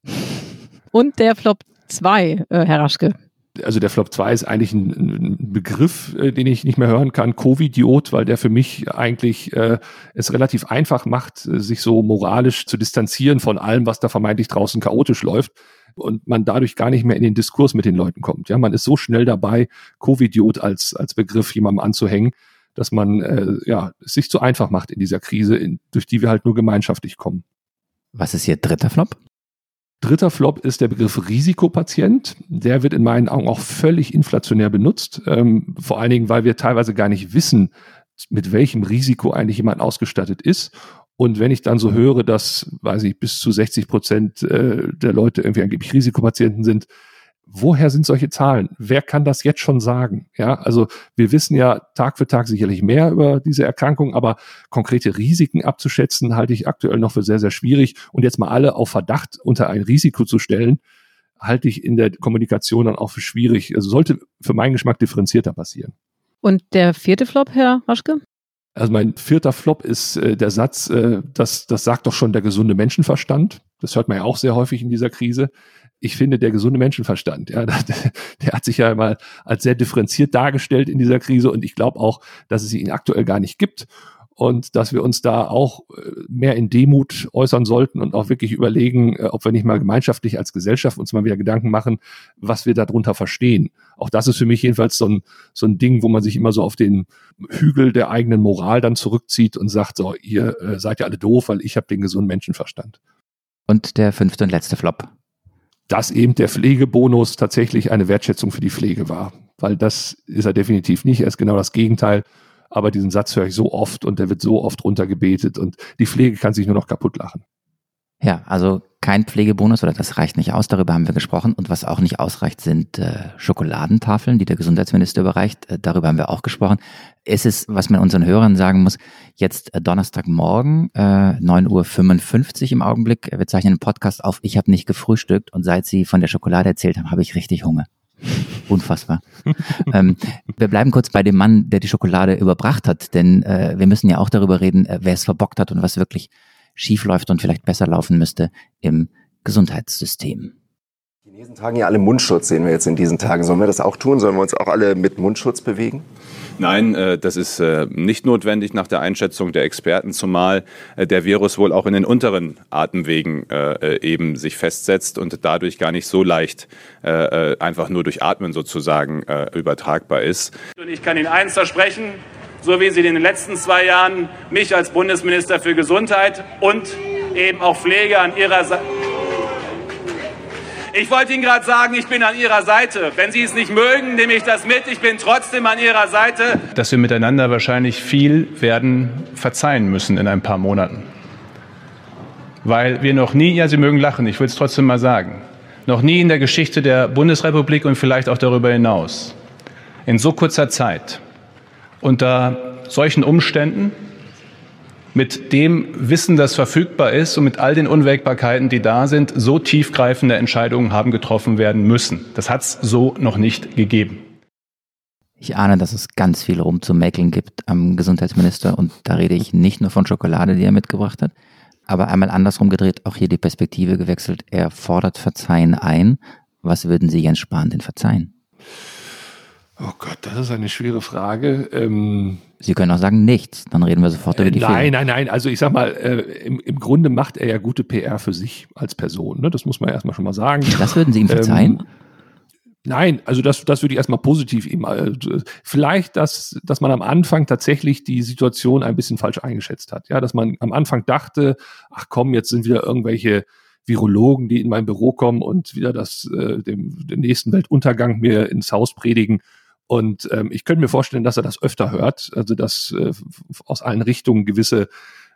Und der Flop 2, äh, Herr Raschke. Also der Flop 2 ist eigentlich ein, ein Begriff, äh, den ich nicht mehr hören kann, Covidiot, weil der für mich eigentlich äh, es relativ einfach macht, äh, sich so moralisch zu distanzieren von allem, was da vermeintlich draußen chaotisch läuft und man dadurch gar nicht mehr in den Diskurs mit den Leuten kommt. Ja, man ist so schnell dabei, Covidiot als, als Begriff jemandem anzuhängen, dass man äh, ja, es sich zu einfach macht in dieser Krise, in, durch die wir halt nur gemeinschaftlich kommen. Was ist Ihr dritter Flop? Dritter Flop ist der Begriff Risikopatient. Der wird in meinen Augen auch völlig inflationär benutzt. Ähm, vor allen Dingen, weil wir teilweise gar nicht wissen, mit welchem Risiko eigentlich jemand ausgestattet ist und wenn ich dann so höre, dass, weiß ich, bis zu 60 Prozent äh, der Leute irgendwie angeblich Risikopatienten sind, woher sind solche Zahlen? Wer kann das jetzt schon sagen? Ja, also wir wissen ja Tag für Tag sicherlich mehr über diese Erkrankung, aber konkrete Risiken abzuschätzen, halte ich aktuell noch für sehr, sehr schwierig. Und jetzt mal alle auf Verdacht unter ein Risiko zu stellen, halte ich in der Kommunikation dann auch für schwierig. Also sollte für meinen Geschmack differenzierter passieren. Und der vierte Flop, Herr Raschke? Also mein vierter Flop ist äh, der Satz, äh, das, das sagt doch schon der gesunde Menschenverstand. Das hört man ja auch sehr häufig in dieser Krise. Ich finde, der gesunde Menschenverstand, ja, der, der hat sich ja mal als sehr differenziert dargestellt in dieser Krise und ich glaube auch, dass es ihn aktuell gar nicht gibt und dass wir uns da auch äh, mehr in Demut äußern sollten und auch wirklich überlegen, äh, ob wir nicht mal gemeinschaftlich als Gesellschaft uns mal wieder Gedanken machen, was wir darunter verstehen. Auch das ist für mich jedenfalls so ein, so ein Ding, wo man sich immer so auf den Hügel der eigenen Moral dann zurückzieht und sagt, so, ihr äh, seid ja alle doof, weil ich habe den gesunden Menschenverstand. Und der fünfte und letzte Flop. Dass eben der Pflegebonus tatsächlich eine Wertschätzung für die Pflege war. Weil das ist er definitiv nicht. Er ist genau das Gegenteil aber diesen Satz höre ich so oft und der wird so oft runtergebetet und die Pflege kann sich nur noch kaputt lachen. Ja, also kein Pflegebonus oder das reicht nicht aus, darüber haben wir gesprochen. Und was auch nicht ausreicht, sind äh, Schokoladentafeln, die der Gesundheitsminister überreicht. Äh, darüber haben wir auch gesprochen. Es ist, was man unseren Hörern sagen muss, jetzt äh, Donnerstagmorgen, äh, 9.55 Uhr im Augenblick. Wir zeichnen einen Podcast auf. Ich habe nicht gefrühstückt und seit Sie von der Schokolade erzählt haben, habe ich richtig Hunger. Unfassbar. ähm, wir bleiben kurz bei dem Mann, der die Schokolade überbracht hat, denn äh, wir müssen ja auch darüber reden, äh, wer es verbockt hat und was wirklich schief läuft und vielleicht besser laufen müsste im Gesundheitssystem. Chinesen tragen ja alle Mundschutz, sehen wir jetzt in diesen Tagen. Sollen wir das auch tun? Sollen wir uns auch alle mit Mundschutz bewegen? Nein, äh, das ist äh, nicht notwendig nach der Einschätzung der Experten, zumal äh, der Virus wohl auch in den unteren Atemwegen eben sich festsetzt und dadurch gar nicht so leicht einfach nur durch Atmen sozusagen übertragbar ist. Und ich kann Ihnen eins versprechen, so wie Sie in den letzten zwei Jahren mich als Bundesminister für Gesundheit und eben auch Pflege an Ihrer Seite ich wollte Ihnen gerade sagen, ich bin an Ihrer Seite. Wenn Sie es nicht mögen, nehme ich das mit. Ich bin trotzdem an Ihrer Seite. Dass wir miteinander wahrscheinlich viel werden verzeihen müssen in ein paar Monaten. Weil wir noch nie, ja, Sie mögen lachen, ich will es trotzdem mal sagen, noch nie in der Geschichte der Bundesrepublik und vielleicht auch darüber hinaus, in so kurzer Zeit, unter solchen Umständen mit dem Wissen, das verfügbar ist und mit all den Unwägbarkeiten, die da sind, so tiefgreifende Entscheidungen haben getroffen werden müssen. Das hat es so noch nicht gegeben. Ich ahne, dass es ganz viel rumzumäkeln gibt am Gesundheitsminister und da rede ich nicht nur von Schokolade, die er mitgebracht hat, aber einmal andersrum gedreht, auch hier die Perspektive gewechselt. Er fordert Verzeihen ein. Was würden Sie Jens Spahn denn verzeihen? Oh Gott, das ist eine schwere Frage. Ähm Sie können auch sagen nichts, dann reden wir sofort über die Nein, Fehler. nein, nein. Also ich sag mal, äh, im, im Grunde macht er ja gute PR für sich als Person. Ne? Das muss man erstmal schon mal sagen. Das würden Sie ihm verzeihen? Ähm, Nein, also das, das würde ich erstmal positiv eben. Äh, vielleicht, dass, dass man am Anfang tatsächlich die Situation ein bisschen falsch eingeschätzt hat. Ja, dass man am Anfang dachte, ach komm, jetzt sind wieder irgendwelche Virologen, die in mein Büro kommen und wieder das, äh, dem, den nächsten Weltuntergang mir ins Haus predigen. Und ähm, ich könnte mir vorstellen, dass er das öfter hört, also dass äh, aus allen Richtungen gewisse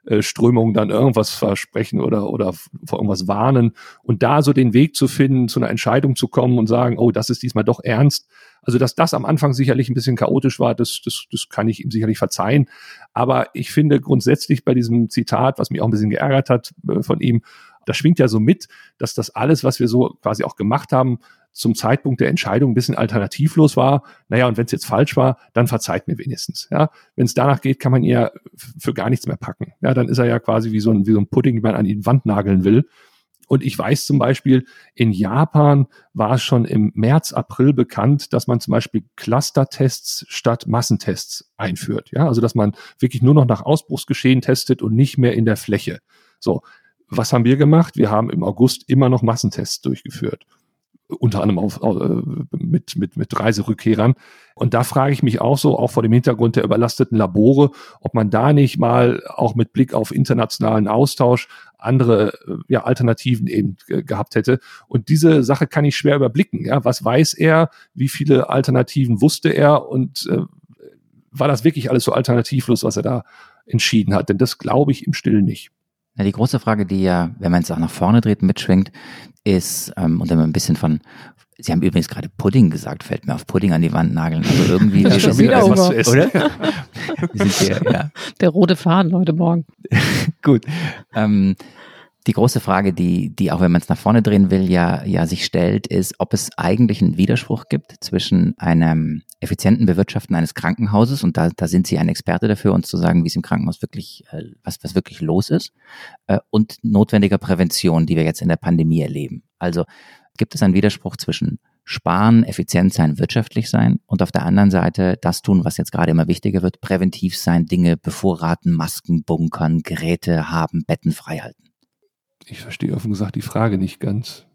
äh, Strömungen dann irgendwas versprechen oder, oder vor irgendwas warnen. Und da so den Weg zu finden, zu einer Entscheidung zu kommen und sagen, oh, das ist diesmal doch ernst. Also, dass das am Anfang sicherlich ein bisschen chaotisch war, das, das, das kann ich ihm sicherlich verzeihen. Aber ich finde grundsätzlich bei diesem Zitat, was mich auch ein bisschen geärgert hat äh, von ihm, das schwingt ja so mit, dass das alles, was wir so quasi auch gemacht haben, zum Zeitpunkt der Entscheidung ein bisschen alternativlos war. Naja, und wenn es jetzt falsch war, dann verzeiht mir wenigstens. Ja, wenn es danach geht, kann man ihn ja für gar nichts mehr packen. Ja, dann ist er ja quasi wie so ein, wie so ein Pudding, den man an die Wand nageln will. Und ich weiß zum Beispiel, in Japan war es schon im März, April bekannt, dass man zum Beispiel Clustertests statt Massentests einführt. Ja, also dass man wirklich nur noch nach Ausbruchsgeschehen testet und nicht mehr in der Fläche. So. Was haben wir gemacht? Wir haben im August immer noch Massentests durchgeführt unter anderem auf, äh, mit, mit, mit Reiserückkehrern. Und da frage ich mich auch so, auch vor dem Hintergrund der überlasteten Labore, ob man da nicht mal auch mit Blick auf internationalen Austausch andere äh, ja, Alternativen eben gehabt hätte. Und diese Sache kann ich schwer überblicken. Ja, was weiß er? Wie viele Alternativen wusste er? Und äh, war das wirklich alles so alternativlos, was er da entschieden hat? Denn das glaube ich im Stillen nicht. Na, die große Frage, die ja, wenn man es auch nach vorne dreht, mitschwingt, ist, ähm, und wenn man ein bisschen von, Sie haben übrigens gerade Pudding gesagt, fällt mir auf Pudding an die Wand nageln. Also irgendwie das schon wieder was zu essen. Oder? Wir sind hier, ja. Der rote Faden heute Morgen. Gut. Ähm, die große Frage, die, die auch wenn man es nach vorne drehen will, ja, ja sich stellt, ist, ob es eigentlich einen Widerspruch gibt zwischen einem effizienten Bewirtschaften eines Krankenhauses, und da, da sind Sie ein Experte dafür, uns zu sagen, wie es im Krankenhaus wirklich, äh, was, was wirklich los ist, äh, und notwendiger Prävention, die wir jetzt in der Pandemie erleben. Also gibt es einen Widerspruch zwischen Sparen, effizient sein, wirtschaftlich sein und auf der anderen Seite das tun, was jetzt gerade immer wichtiger wird, präventiv sein, Dinge bevorraten, Masken bunkern, Geräte haben, Betten frei halten. Ich verstehe offen gesagt die Frage nicht ganz.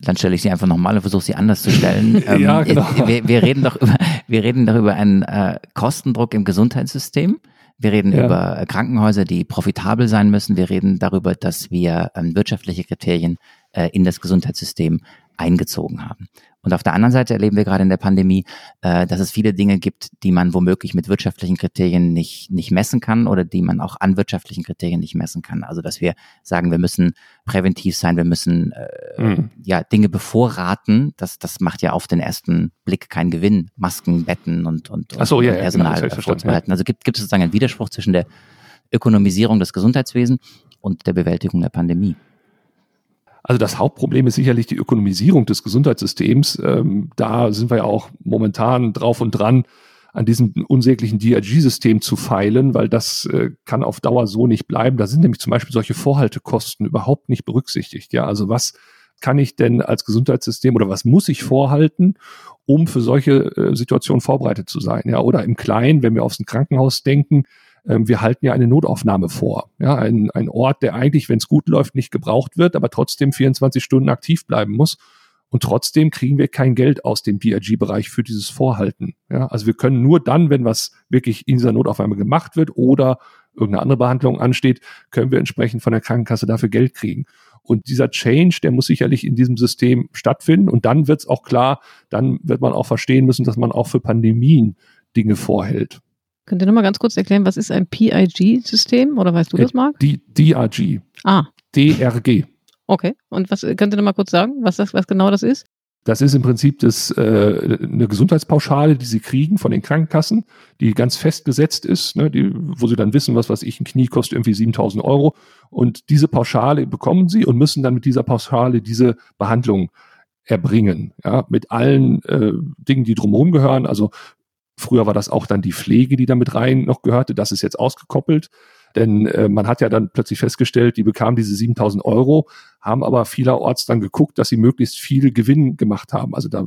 Dann stelle ich sie einfach nochmal und versuche sie anders zu stellen. ja, ähm, genau. wir, wir, reden doch über, wir reden doch über einen äh, Kostendruck im Gesundheitssystem. Wir reden ja. über Krankenhäuser, die profitabel sein müssen. Wir reden darüber, dass wir ähm, wirtschaftliche Kriterien äh, in das Gesundheitssystem eingezogen haben. Und auf der anderen Seite erleben wir gerade in der Pandemie, äh, dass es viele Dinge gibt, die man womöglich mit wirtschaftlichen Kriterien nicht, nicht messen kann oder die man auch an wirtschaftlichen Kriterien nicht messen kann. Also dass wir sagen, wir müssen präventiv sein, wir müssen äh, mhm. ja Dinge bevorraten. Das, das macht ja auf den ersten Blick keinen Gewinn. Masken, Betten und, und, und, so, ja, Personal ja, genau, vorzubehalten. Also gibt, gibt es sozusagen einen Widerspruch zwischen der Ökonomisierung des Gesundheitswesens und der Bewältigung der Pandemie. Also das Hauptproblem ist sicherlich die Ökonomisierung des Gesundheitssystems. Ähm, da sind wir ja auch momentan drauf und dran, an diesem unsäglichen DRG-System zu feilen, weil das äh, kann auf Dauer so nicht bleiben. Da sind nämlich zum Beispiel solche Vorhaltekosten überhaupt nicht berücksichtigt. Ja, also was kann ich denn als Gesundheitssystem oder was muss ich vorhalten, um für solche äh, Situationen vorbereitet zu sein? Ja, oder im Kleinen, wenn wir aufs Krankenhaus denken, wir halten ja eine Notaufnahme vor. Ja, ein, ein Ort, der eigentlich, wenn es gut läuft, nicht gebraucht wird, aber trotzdem 24 Stunden aktiv bleiben muss. Und trotzdem kriegen wir kein Geld aus dem DRG-Bereich für dieses Vorhalten. Ja, also wir können nur dann, wenn was wirklich in dieser Notaufnahme gemacht wird oder irgendeine andere Behandlung ansteht, können wir entsprechend von der Krankenkasse dafür Geld kriegen. Und dieser Change, der muss sicherlich in diesem System stattfinden. Und dann wird es auch klar, dann wird man auch verstehen müssen, dass man auch für Pandemien Dinge vorhält. Könnt ihr nochmal ganz kurz erklären, was ist ein PIG-System oder weißt du das, Marc? Die DRG. Ah. DRG. Okay. Und was könnt ihr nochmal kurz sagen, was das, was genau das ist? Das ist im Prinzip das, äh, eine Gesundheitspauschale, die sie kriegen von den Krankenkassen, die ganz festgesetzt ist, ne, die, wo sie dann wissen, was weiß ich, ein Knie kostet irgendwie 7000 Euro. Und diese Pauschale bekommen sie und müssen dann mit dieser Pauschale diese Behandlung erbringen, ja, mit allen äh, Dingen, die drumherum gehören. Also früher war das auch dann die Pflege, die da mit rein noch gehörte. Das ist jetzt ausgekoppelt. Denn äh, man hat ja dann plötzlich festgestellt, die bekamen diese 7000 Euro, haben aber vielerorts dann geguckt, dass sie möglichst viel Gewinn gemacht haben. Also da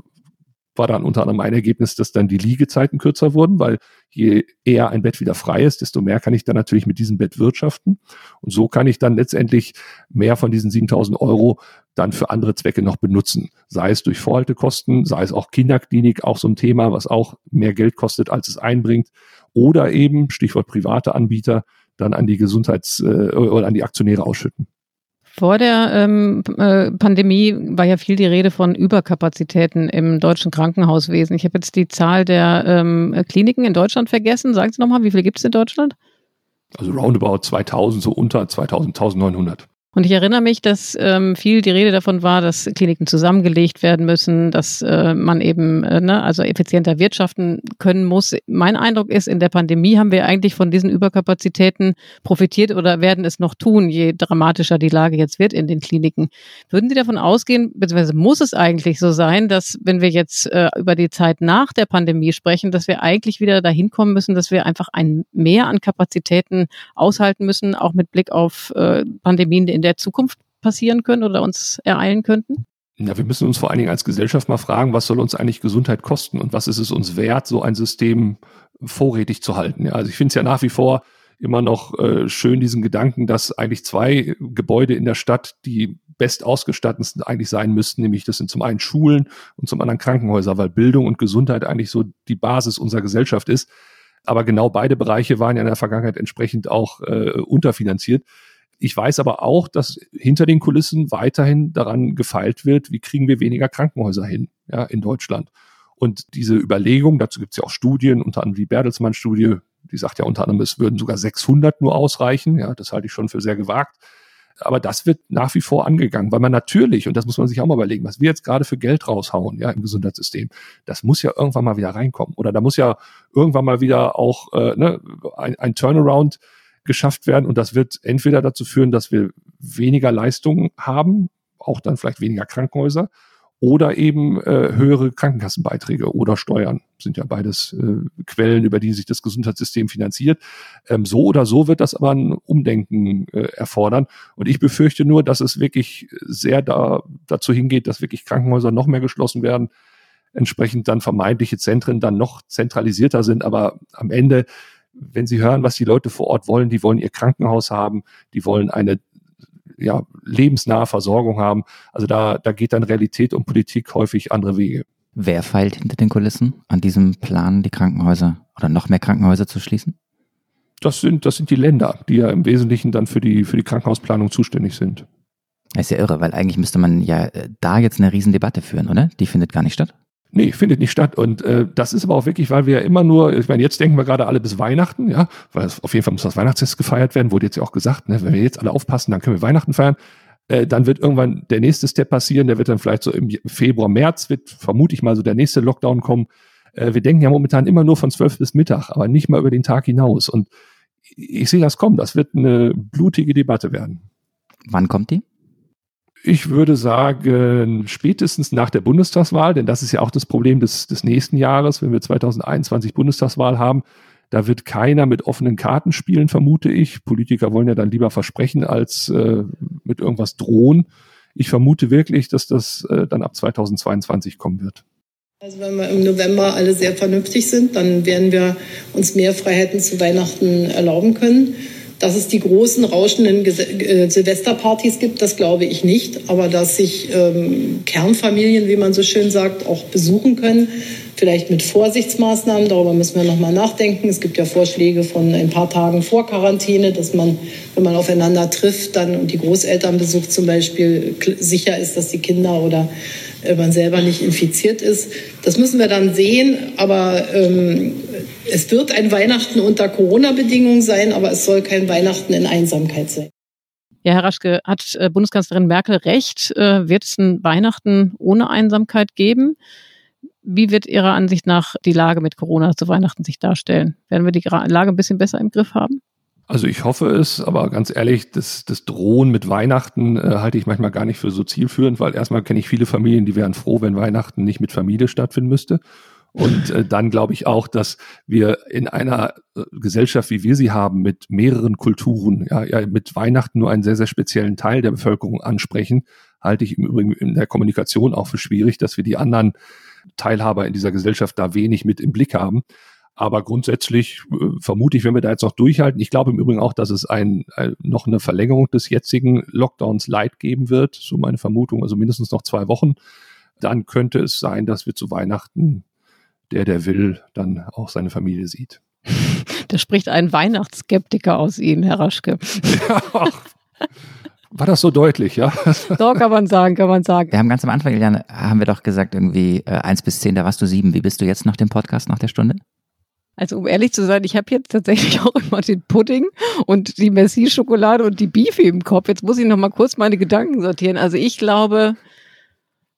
war dann unter anderem ein Ergebnis, dass dann die Liegezeiten kürzer wurden, weil je eher ein Bett wieder frei ist, desto mehr kann ich dann natürlich mit diesem Bett wirtschaften. Und so kann ich dann letztendlich mehr von diesen 7000 Euro dann für andere Zwecke noch benutzen. Sei es durch Vorhaltekosten, sei es auch Kinderklinik, auch so ein Thema, was auch mehr Geld kostet, als es einbringt. Oder eben, Stichwort private Anbieter, dann an die Gesundheits- äh, oder an die Aktionäre ausschütten. Vor der ähm, äh, Pandemie war ja viel die Rede von Überkapazitäten im deutschen Krankenhauswesen. Ich habe jetzt die Zahl der ähm, Kliniken in Deutschland vergessen. Sagen Sie nochmal, wie viele gibt es in Deutschland? Also roundabout 2000, so unter 2000, 1900. Und ich erinnere mich, dass ähm, viel die Rede davon war, dass Kliniken zusammengelegt werden müssen, dass äh, man eben äh, ne, also effizienter wirtschaften können muss. Mein Eindruck ist, in der Pandemie haben wir eigentlich von diesen Überkapazitäten profitiert oder werden es noch tun, je dramatischer die Lage jetzt wird in den Kliniken. Würden Sie davon ausgehen, beziehungsweise muss es eigentlich so sein, dass wenn wir jetzt äh, über die Zeit nach der Pandemie sprechen, dass wir eigentlich wieder dahin kommen müssen, dass wir einfach ein Mehr an Kapazitäten aushalten müssen, auch mit Blick auf äh, Pandemien in der der Zukunft passieren können oder uns ereilen könnten? Ja, wir müssen uns vor allen Dingen als Gesellschaft mal fragen, was soll uns eigentlich Gesundheit kosten und was ist es uns wert, so ein System vorrätig zu halten. Ja, also ich finde es ja nach wie vor immer noch äh, schön, diesen Gedanken, dass eigentlich zwei Gebäude in der Stadt die best ausgestattetsten eigentlich sein müssten, nämlich das sind zum einen Schulen und zum anderen Krankenhäuser, weil Bildung und Gesundheit eigentlich so die Basis unserer Gesellschaft ist. Aber genau beide Bereiche waren ja in der Vergangenheit entsprechend auch äh, unterfinanziert. Ich weiß aber auch, dass hinter den Kulissen weiterhin daran gefeilt wird, wie kriegen wir weniger Krankenhäuser hin ja, in Deutschland. Und diese Überlegung, dazu gibt es ja auch Studien, unter anderem die Bertelsmann-Studie, die sagt ja unter anderem, es würden sogar 600 nur ausreichen. Ja, das halte ich schon für sehr gewagt. Aber das wird nach wie vor angegangen, weil man natürlich, und das muss man sich auch mal überlegen, was wir jetzt gerade für Geld raushauen, ja, im Gesundheitssystem, das muss ja irgendwann mal wieder reinkommen. Oder da muss ja irgendwann mal wieder auch äh, ne, ein, ein Turnaround geschafft werden. Und das wird entweder dazu führen, dass wir weniger Leistungen haben, auch dann vielleicht weniger Krankenhäuser, oder eben äh, höhere Krankenkassenbeiträge oder Steuern sind ja beides äh, Quellen, über die sich das Gesundheitssystem finanziert. Ähm, so oder so wird das aber ein Umdenken äh, erfordern. Und ich befürchte nur, dass es wirklich sehr da, dazu hingeht, dass wirklich Krankenhäuser noch mehr geschlossen werden, entsprechend dann vermeintliche Zentren dann noch zentralisierter sind. Aber am Ende wenn Sie hören, was die Leute vor Ort wollen, die wollen ihr Krankenhaus haben, die wollen eine ja, lebensnahe Versorgung haben. Also da, da geht dann Realität und Politik häufig andere Wege. Wer feilt hinter den Kulissen an diesem Plan, die Krankenhäuser oder noch mehr Krankenhäuser zu schließen? Das sind, das sind die Länder, die ja im Wesentlichen dann für die, für die Krankenhausplanung zuständig sind. Das ist ja irre, weil eigentlich müsste man ja äh, da jetzt eine Riesendebatte führen, oder? Die findet gar nicht statt. Nee, findet nicht statt. Und äh, das ist aber auch wirklich, weil wir ja immer nur, ich meine, jetzt denken wir gerade alle bis Weihnachten, ja, weil es, auf jeden Fall muss das Weihnachtsfest gefeiert werden, wurde jetzt ja auch gesagt, ne, wenn wir jetzt alle aufpassen, dann können wir Weihnachten feiern. Äh, dann wird irgendwann der nächste Step passieren, der wird dann vielleicht so im Februar, März, wird vermute ich mal so der nächste Lockdown kommen. Äh, wir denken ja momentan immer nur von zwölf bis Mittag, aber nicht mal über den Tag hinaus. Und ich sehe das kommen, das wird eine blutige Debatte werden. Wann kommt die? Ich würde sagen, spätestens nach der Bundestagswahl, denn das ist ja auch das Problem des, des nächsten Jahres, wenn wir 2021 Bundestagswahl haben. Da wird keiner mit offenen Karten spielen, vermute ich. Politiker wollen ja dann lieber versprechen, als äh, mit irgendwas drohen. ich vermute wirklich, dass das äh, dann ab 2022 kommen wird. Also wenn wir im November alle sehr vernünftig sind, dann werden wir uns mehr Freiheiten zu Weihnachten erlauben können. Dass es die großen rauschenden äh, Silvesterpartys gibt, das glaube ich nicht. Aber dass sich ähm, Kernfamilien, wie man so schön sagt, auch besuchen können, vielleicht mit Vorsichtsmaßnahmen, darüber müssen wir nochmal nachdenken. Es gibt ja Vorschläge von ein paar Tagen vor Quarantäne, dass man, wenn man aufeinander trifft, dann und die Großeltern besucht zum Beispiel, sicher ist, dass die Kinder oder man selber nicht infiziert ist. Das müssen wir dann sehen, aber ähm, es wird ein Weihnachten unter Corona-Bedingungen sein, aber es soll kein Weihnachten in Einsamkeit sein. Ja, Herr Raschke, hat äh, Bundeskanzlerin Merkel recht? Äh, wird es ein Weihnachten ohne Einsamkeit geben? Wie wird Ihrer Ansicht nach die Lage mit Corona zu Weihnachten sich darstellen? Werden wir die Lage ein bisschen besser im Griff haben? Also ich hoffe es, aber ganz ehrlich, das, das Drohen mit Weihnachten äh, halte ich manchmal gar nicht für so zielführend, weil erstmal kenne ich viele Familien, die wären froh, wenn Weihnachten nicht mit Familie stattfinden müsste. Und äh, dann glaube ich auch, dass wir in einer äh, Gesellschaft, wie wir sie haben, mit mehreren Kulturen, ja, ja, mit Weihnachten nur einen sehr, sehr speziellen Teil der Bevölkerung ansprechen, halte ich im Übrigen in der Kommunikation auch für schwierig, dass wir die anderen Teilhaber in dieser Gesellschaft da wenig mit im Blick haben. Aber grundsätzlich äh, vermute ich, wenn wir da jetzt noch durchhalten, ich glaube im Übrigen auch, dass es ein, ein, noch eine Verlängerung des jetzigen Lockdowns light geben wird, so meine Vermutung, also mindestens noch zwei Wochen. Dann könnte es sein, dass wir zu Weihnachten der, der will, dann auch seine Familie sieht. Da spricht ein Weihnachtsskeptiker aus Ihnen, Herr Raschke. Ja, war das so deutlich, ja? Doch, kann man sagen, kann man sagen. Wir haben ganz am Anfang, Iliane, haben wir doch gesagt, irgendwie äh, 1 bis 10, da warst du 7. Wie bist du jetzt nach dem Podcast, nach der Stunde? Also um ehrlich zu sein, ich habe jetzt tatsächlich auch immer den Pudding und die Messi-Schokolade und die Beefy im Kopf. Jetzt muss ich noch mal kurz meine Gedanken sortieren. Also ich glaube,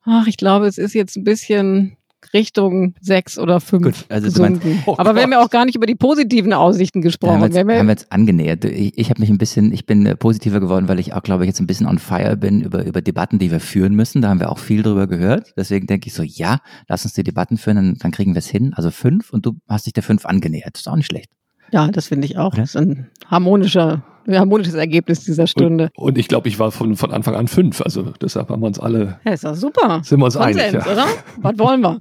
ach, ich glaube, es ist jetzt ein bisschen Richtung sechs oder fünf Gut, also gesunken. Meinst, oh Aber wir haben ja auch gar nicht über die positiven Aussichten gesprochen. Da haben wir jetzt, haben wir jetzt angenähert. Ich, ich habe mich ein bisschen, ich bin äh, positiver geworden, weil ich auch, glaube ich, jetzt ein bisschen on fire bin über, über Debatten, die wir führen müssen. Da haben wir auch viel drüber gehört. Deswegen denke ich so, ja, lass uns die Debatten führen, dann, dann kriegen wir es hin. Also fünf und du hast dich der fünf angenähert. Das ist auch nicht schlecht. Ja, das finde ich auch. Das ist ein harmonischer harmonisches Ergebnis dieser Stunde. Und, und ich glaube, ich war von, von Anfang an fünf. Also deshalb haben wir uns alle. Ja, ist doch super. Sind wir uns Konsens, einig, ja. oder? Was wollen wir?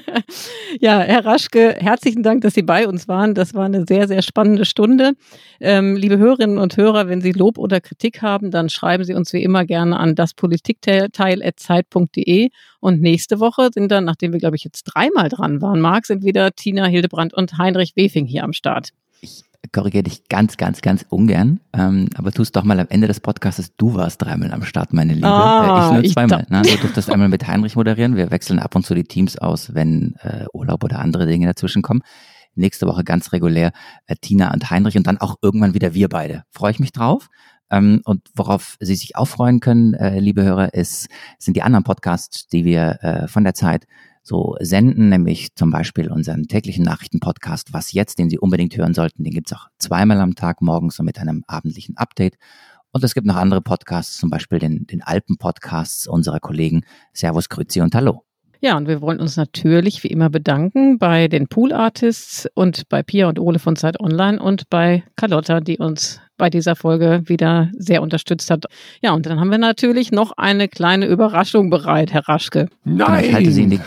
ja, Herr Raschke, herzlichen Dank, dass Sie bei uns waren. Das war eine sehr, sehr spannende Stunde. Ähm, liebe Hörerinnen und Hörer, wenn Sie Lob oder Kritik haben, dann schreiben Sie uns wie immer gerne an daspolitikteil.zeit.de. Und nächste Woche sind dann, nachdem wir, glaube ich, jetzt dreimal dran waren, Marc, sind wieder Tina Hildebrand und Heinrich Wefing hier am Start. Ich korrigiere dich ganz, ganz, ganz ungern. Ähm, aber tust doch mal am Ende des Podcasts, du warst dreimal am Start, meine Liebe. Ah, äh, ich nur zweimal. Ne? Du durftest einmal mit Heinrich moderieren. Wir wechseln ab und zu die Teams aus, wenn äh, Urlaub oder andere Dinge dazwischen kommen. Nächste Woche ganz regulär äh, Tina und Heinrich und dann auch irgendwann wieder wir beide. Freue ich mich drauf. Ähm, und worauf Sie sich auch freuen können, äh, liebe Hörer, ist, sind die anderen Podcasts, die wir äh, von der Zeit so senden, nämlich zum Beispiel unseren täglichen Nachrichtenpodcast Was jetzt, den Sie unbedingt hören sollten. Den gibt's auch zweimal am Tag morgens und mit einem abendlichen Update. Und es gibt noch andere Podcasts, zum Beispiel den, den Alpen-Podcasts unserer Kollegen Servus, Grüezi und Hallo. Ja, und wir wollen uns natürlich wie immer bedanken bei den Pool Artists und bei Pia und Ole von Zeit Online und bei Carlotta, die uns bei dieser Folge wieder sehr unterstützt hat. Ja, und dann haben wir natürlich noch eine kleine Überraschung bereit, Herr Raschke. Nein! Ich halte Sie in die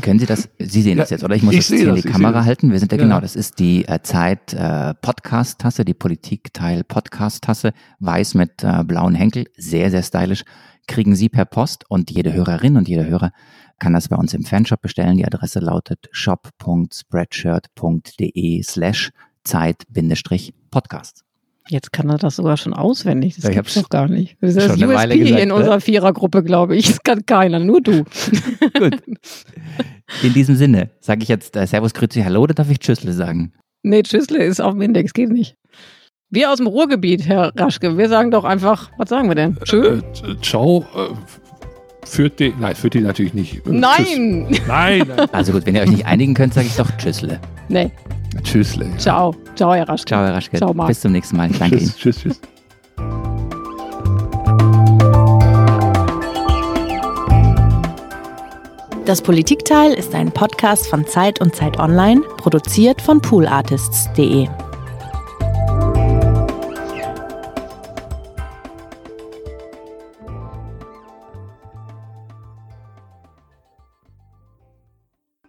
können Sie das, Sie sehen ja, das jetzt, oder? Ich muss ich das hier in die Kamera halten. Wir sind ja, ja, genau, das ist die äh, Zeit äh, Podcast-Tasse, die Politik-Teil Podcast-Tasse, weiß mit äh, blauen Henkel, sehr, sehr stylisch, kriegen Sie per Post und jede Hörerin und jeder Hörer kann das bei uns im Fanshop bestellen. Die Adresse lautet shop.spreadshirt.de slash Zeit-Podcast. Jetzt kann er das sogar schon auswendig. Das gibt doch gar nicht. Das ist das USP gesagt, in ne? unserer Vierergruppe, glaube ich. Das kann keiner, nur du. Gut. In diesem Sinne sage ich jetzt äh, Servus, Grüezi, Hallo oder darf ich Tschüssle sagen? Nee, Tschüssle ist auf dem Index, geht nicht. Wir aus dem Ruhrgebiet, Herr Raschke, wir sagen doch einfach, was sagen wir denn? Tschö? Äh, äh, ciao. Äh, führt die, nein, führt die natürlich nicht. Nein! Nein, nein! Also gut, wenn ihr euch nicht einigen könnt, sage ich doch Tschüssle. Nee. Tschüssle. Ciao. Ciao, Herr Raschke. Ciao, Herr Raschke. Ciao, Marc. Bis zum nächsten Mal. Danke tschüss, Ihnen. Tschüss, tschüss. Das Politikteil ist ein Podcast von Zeit und Zeit Online, produziert von poolartists.de.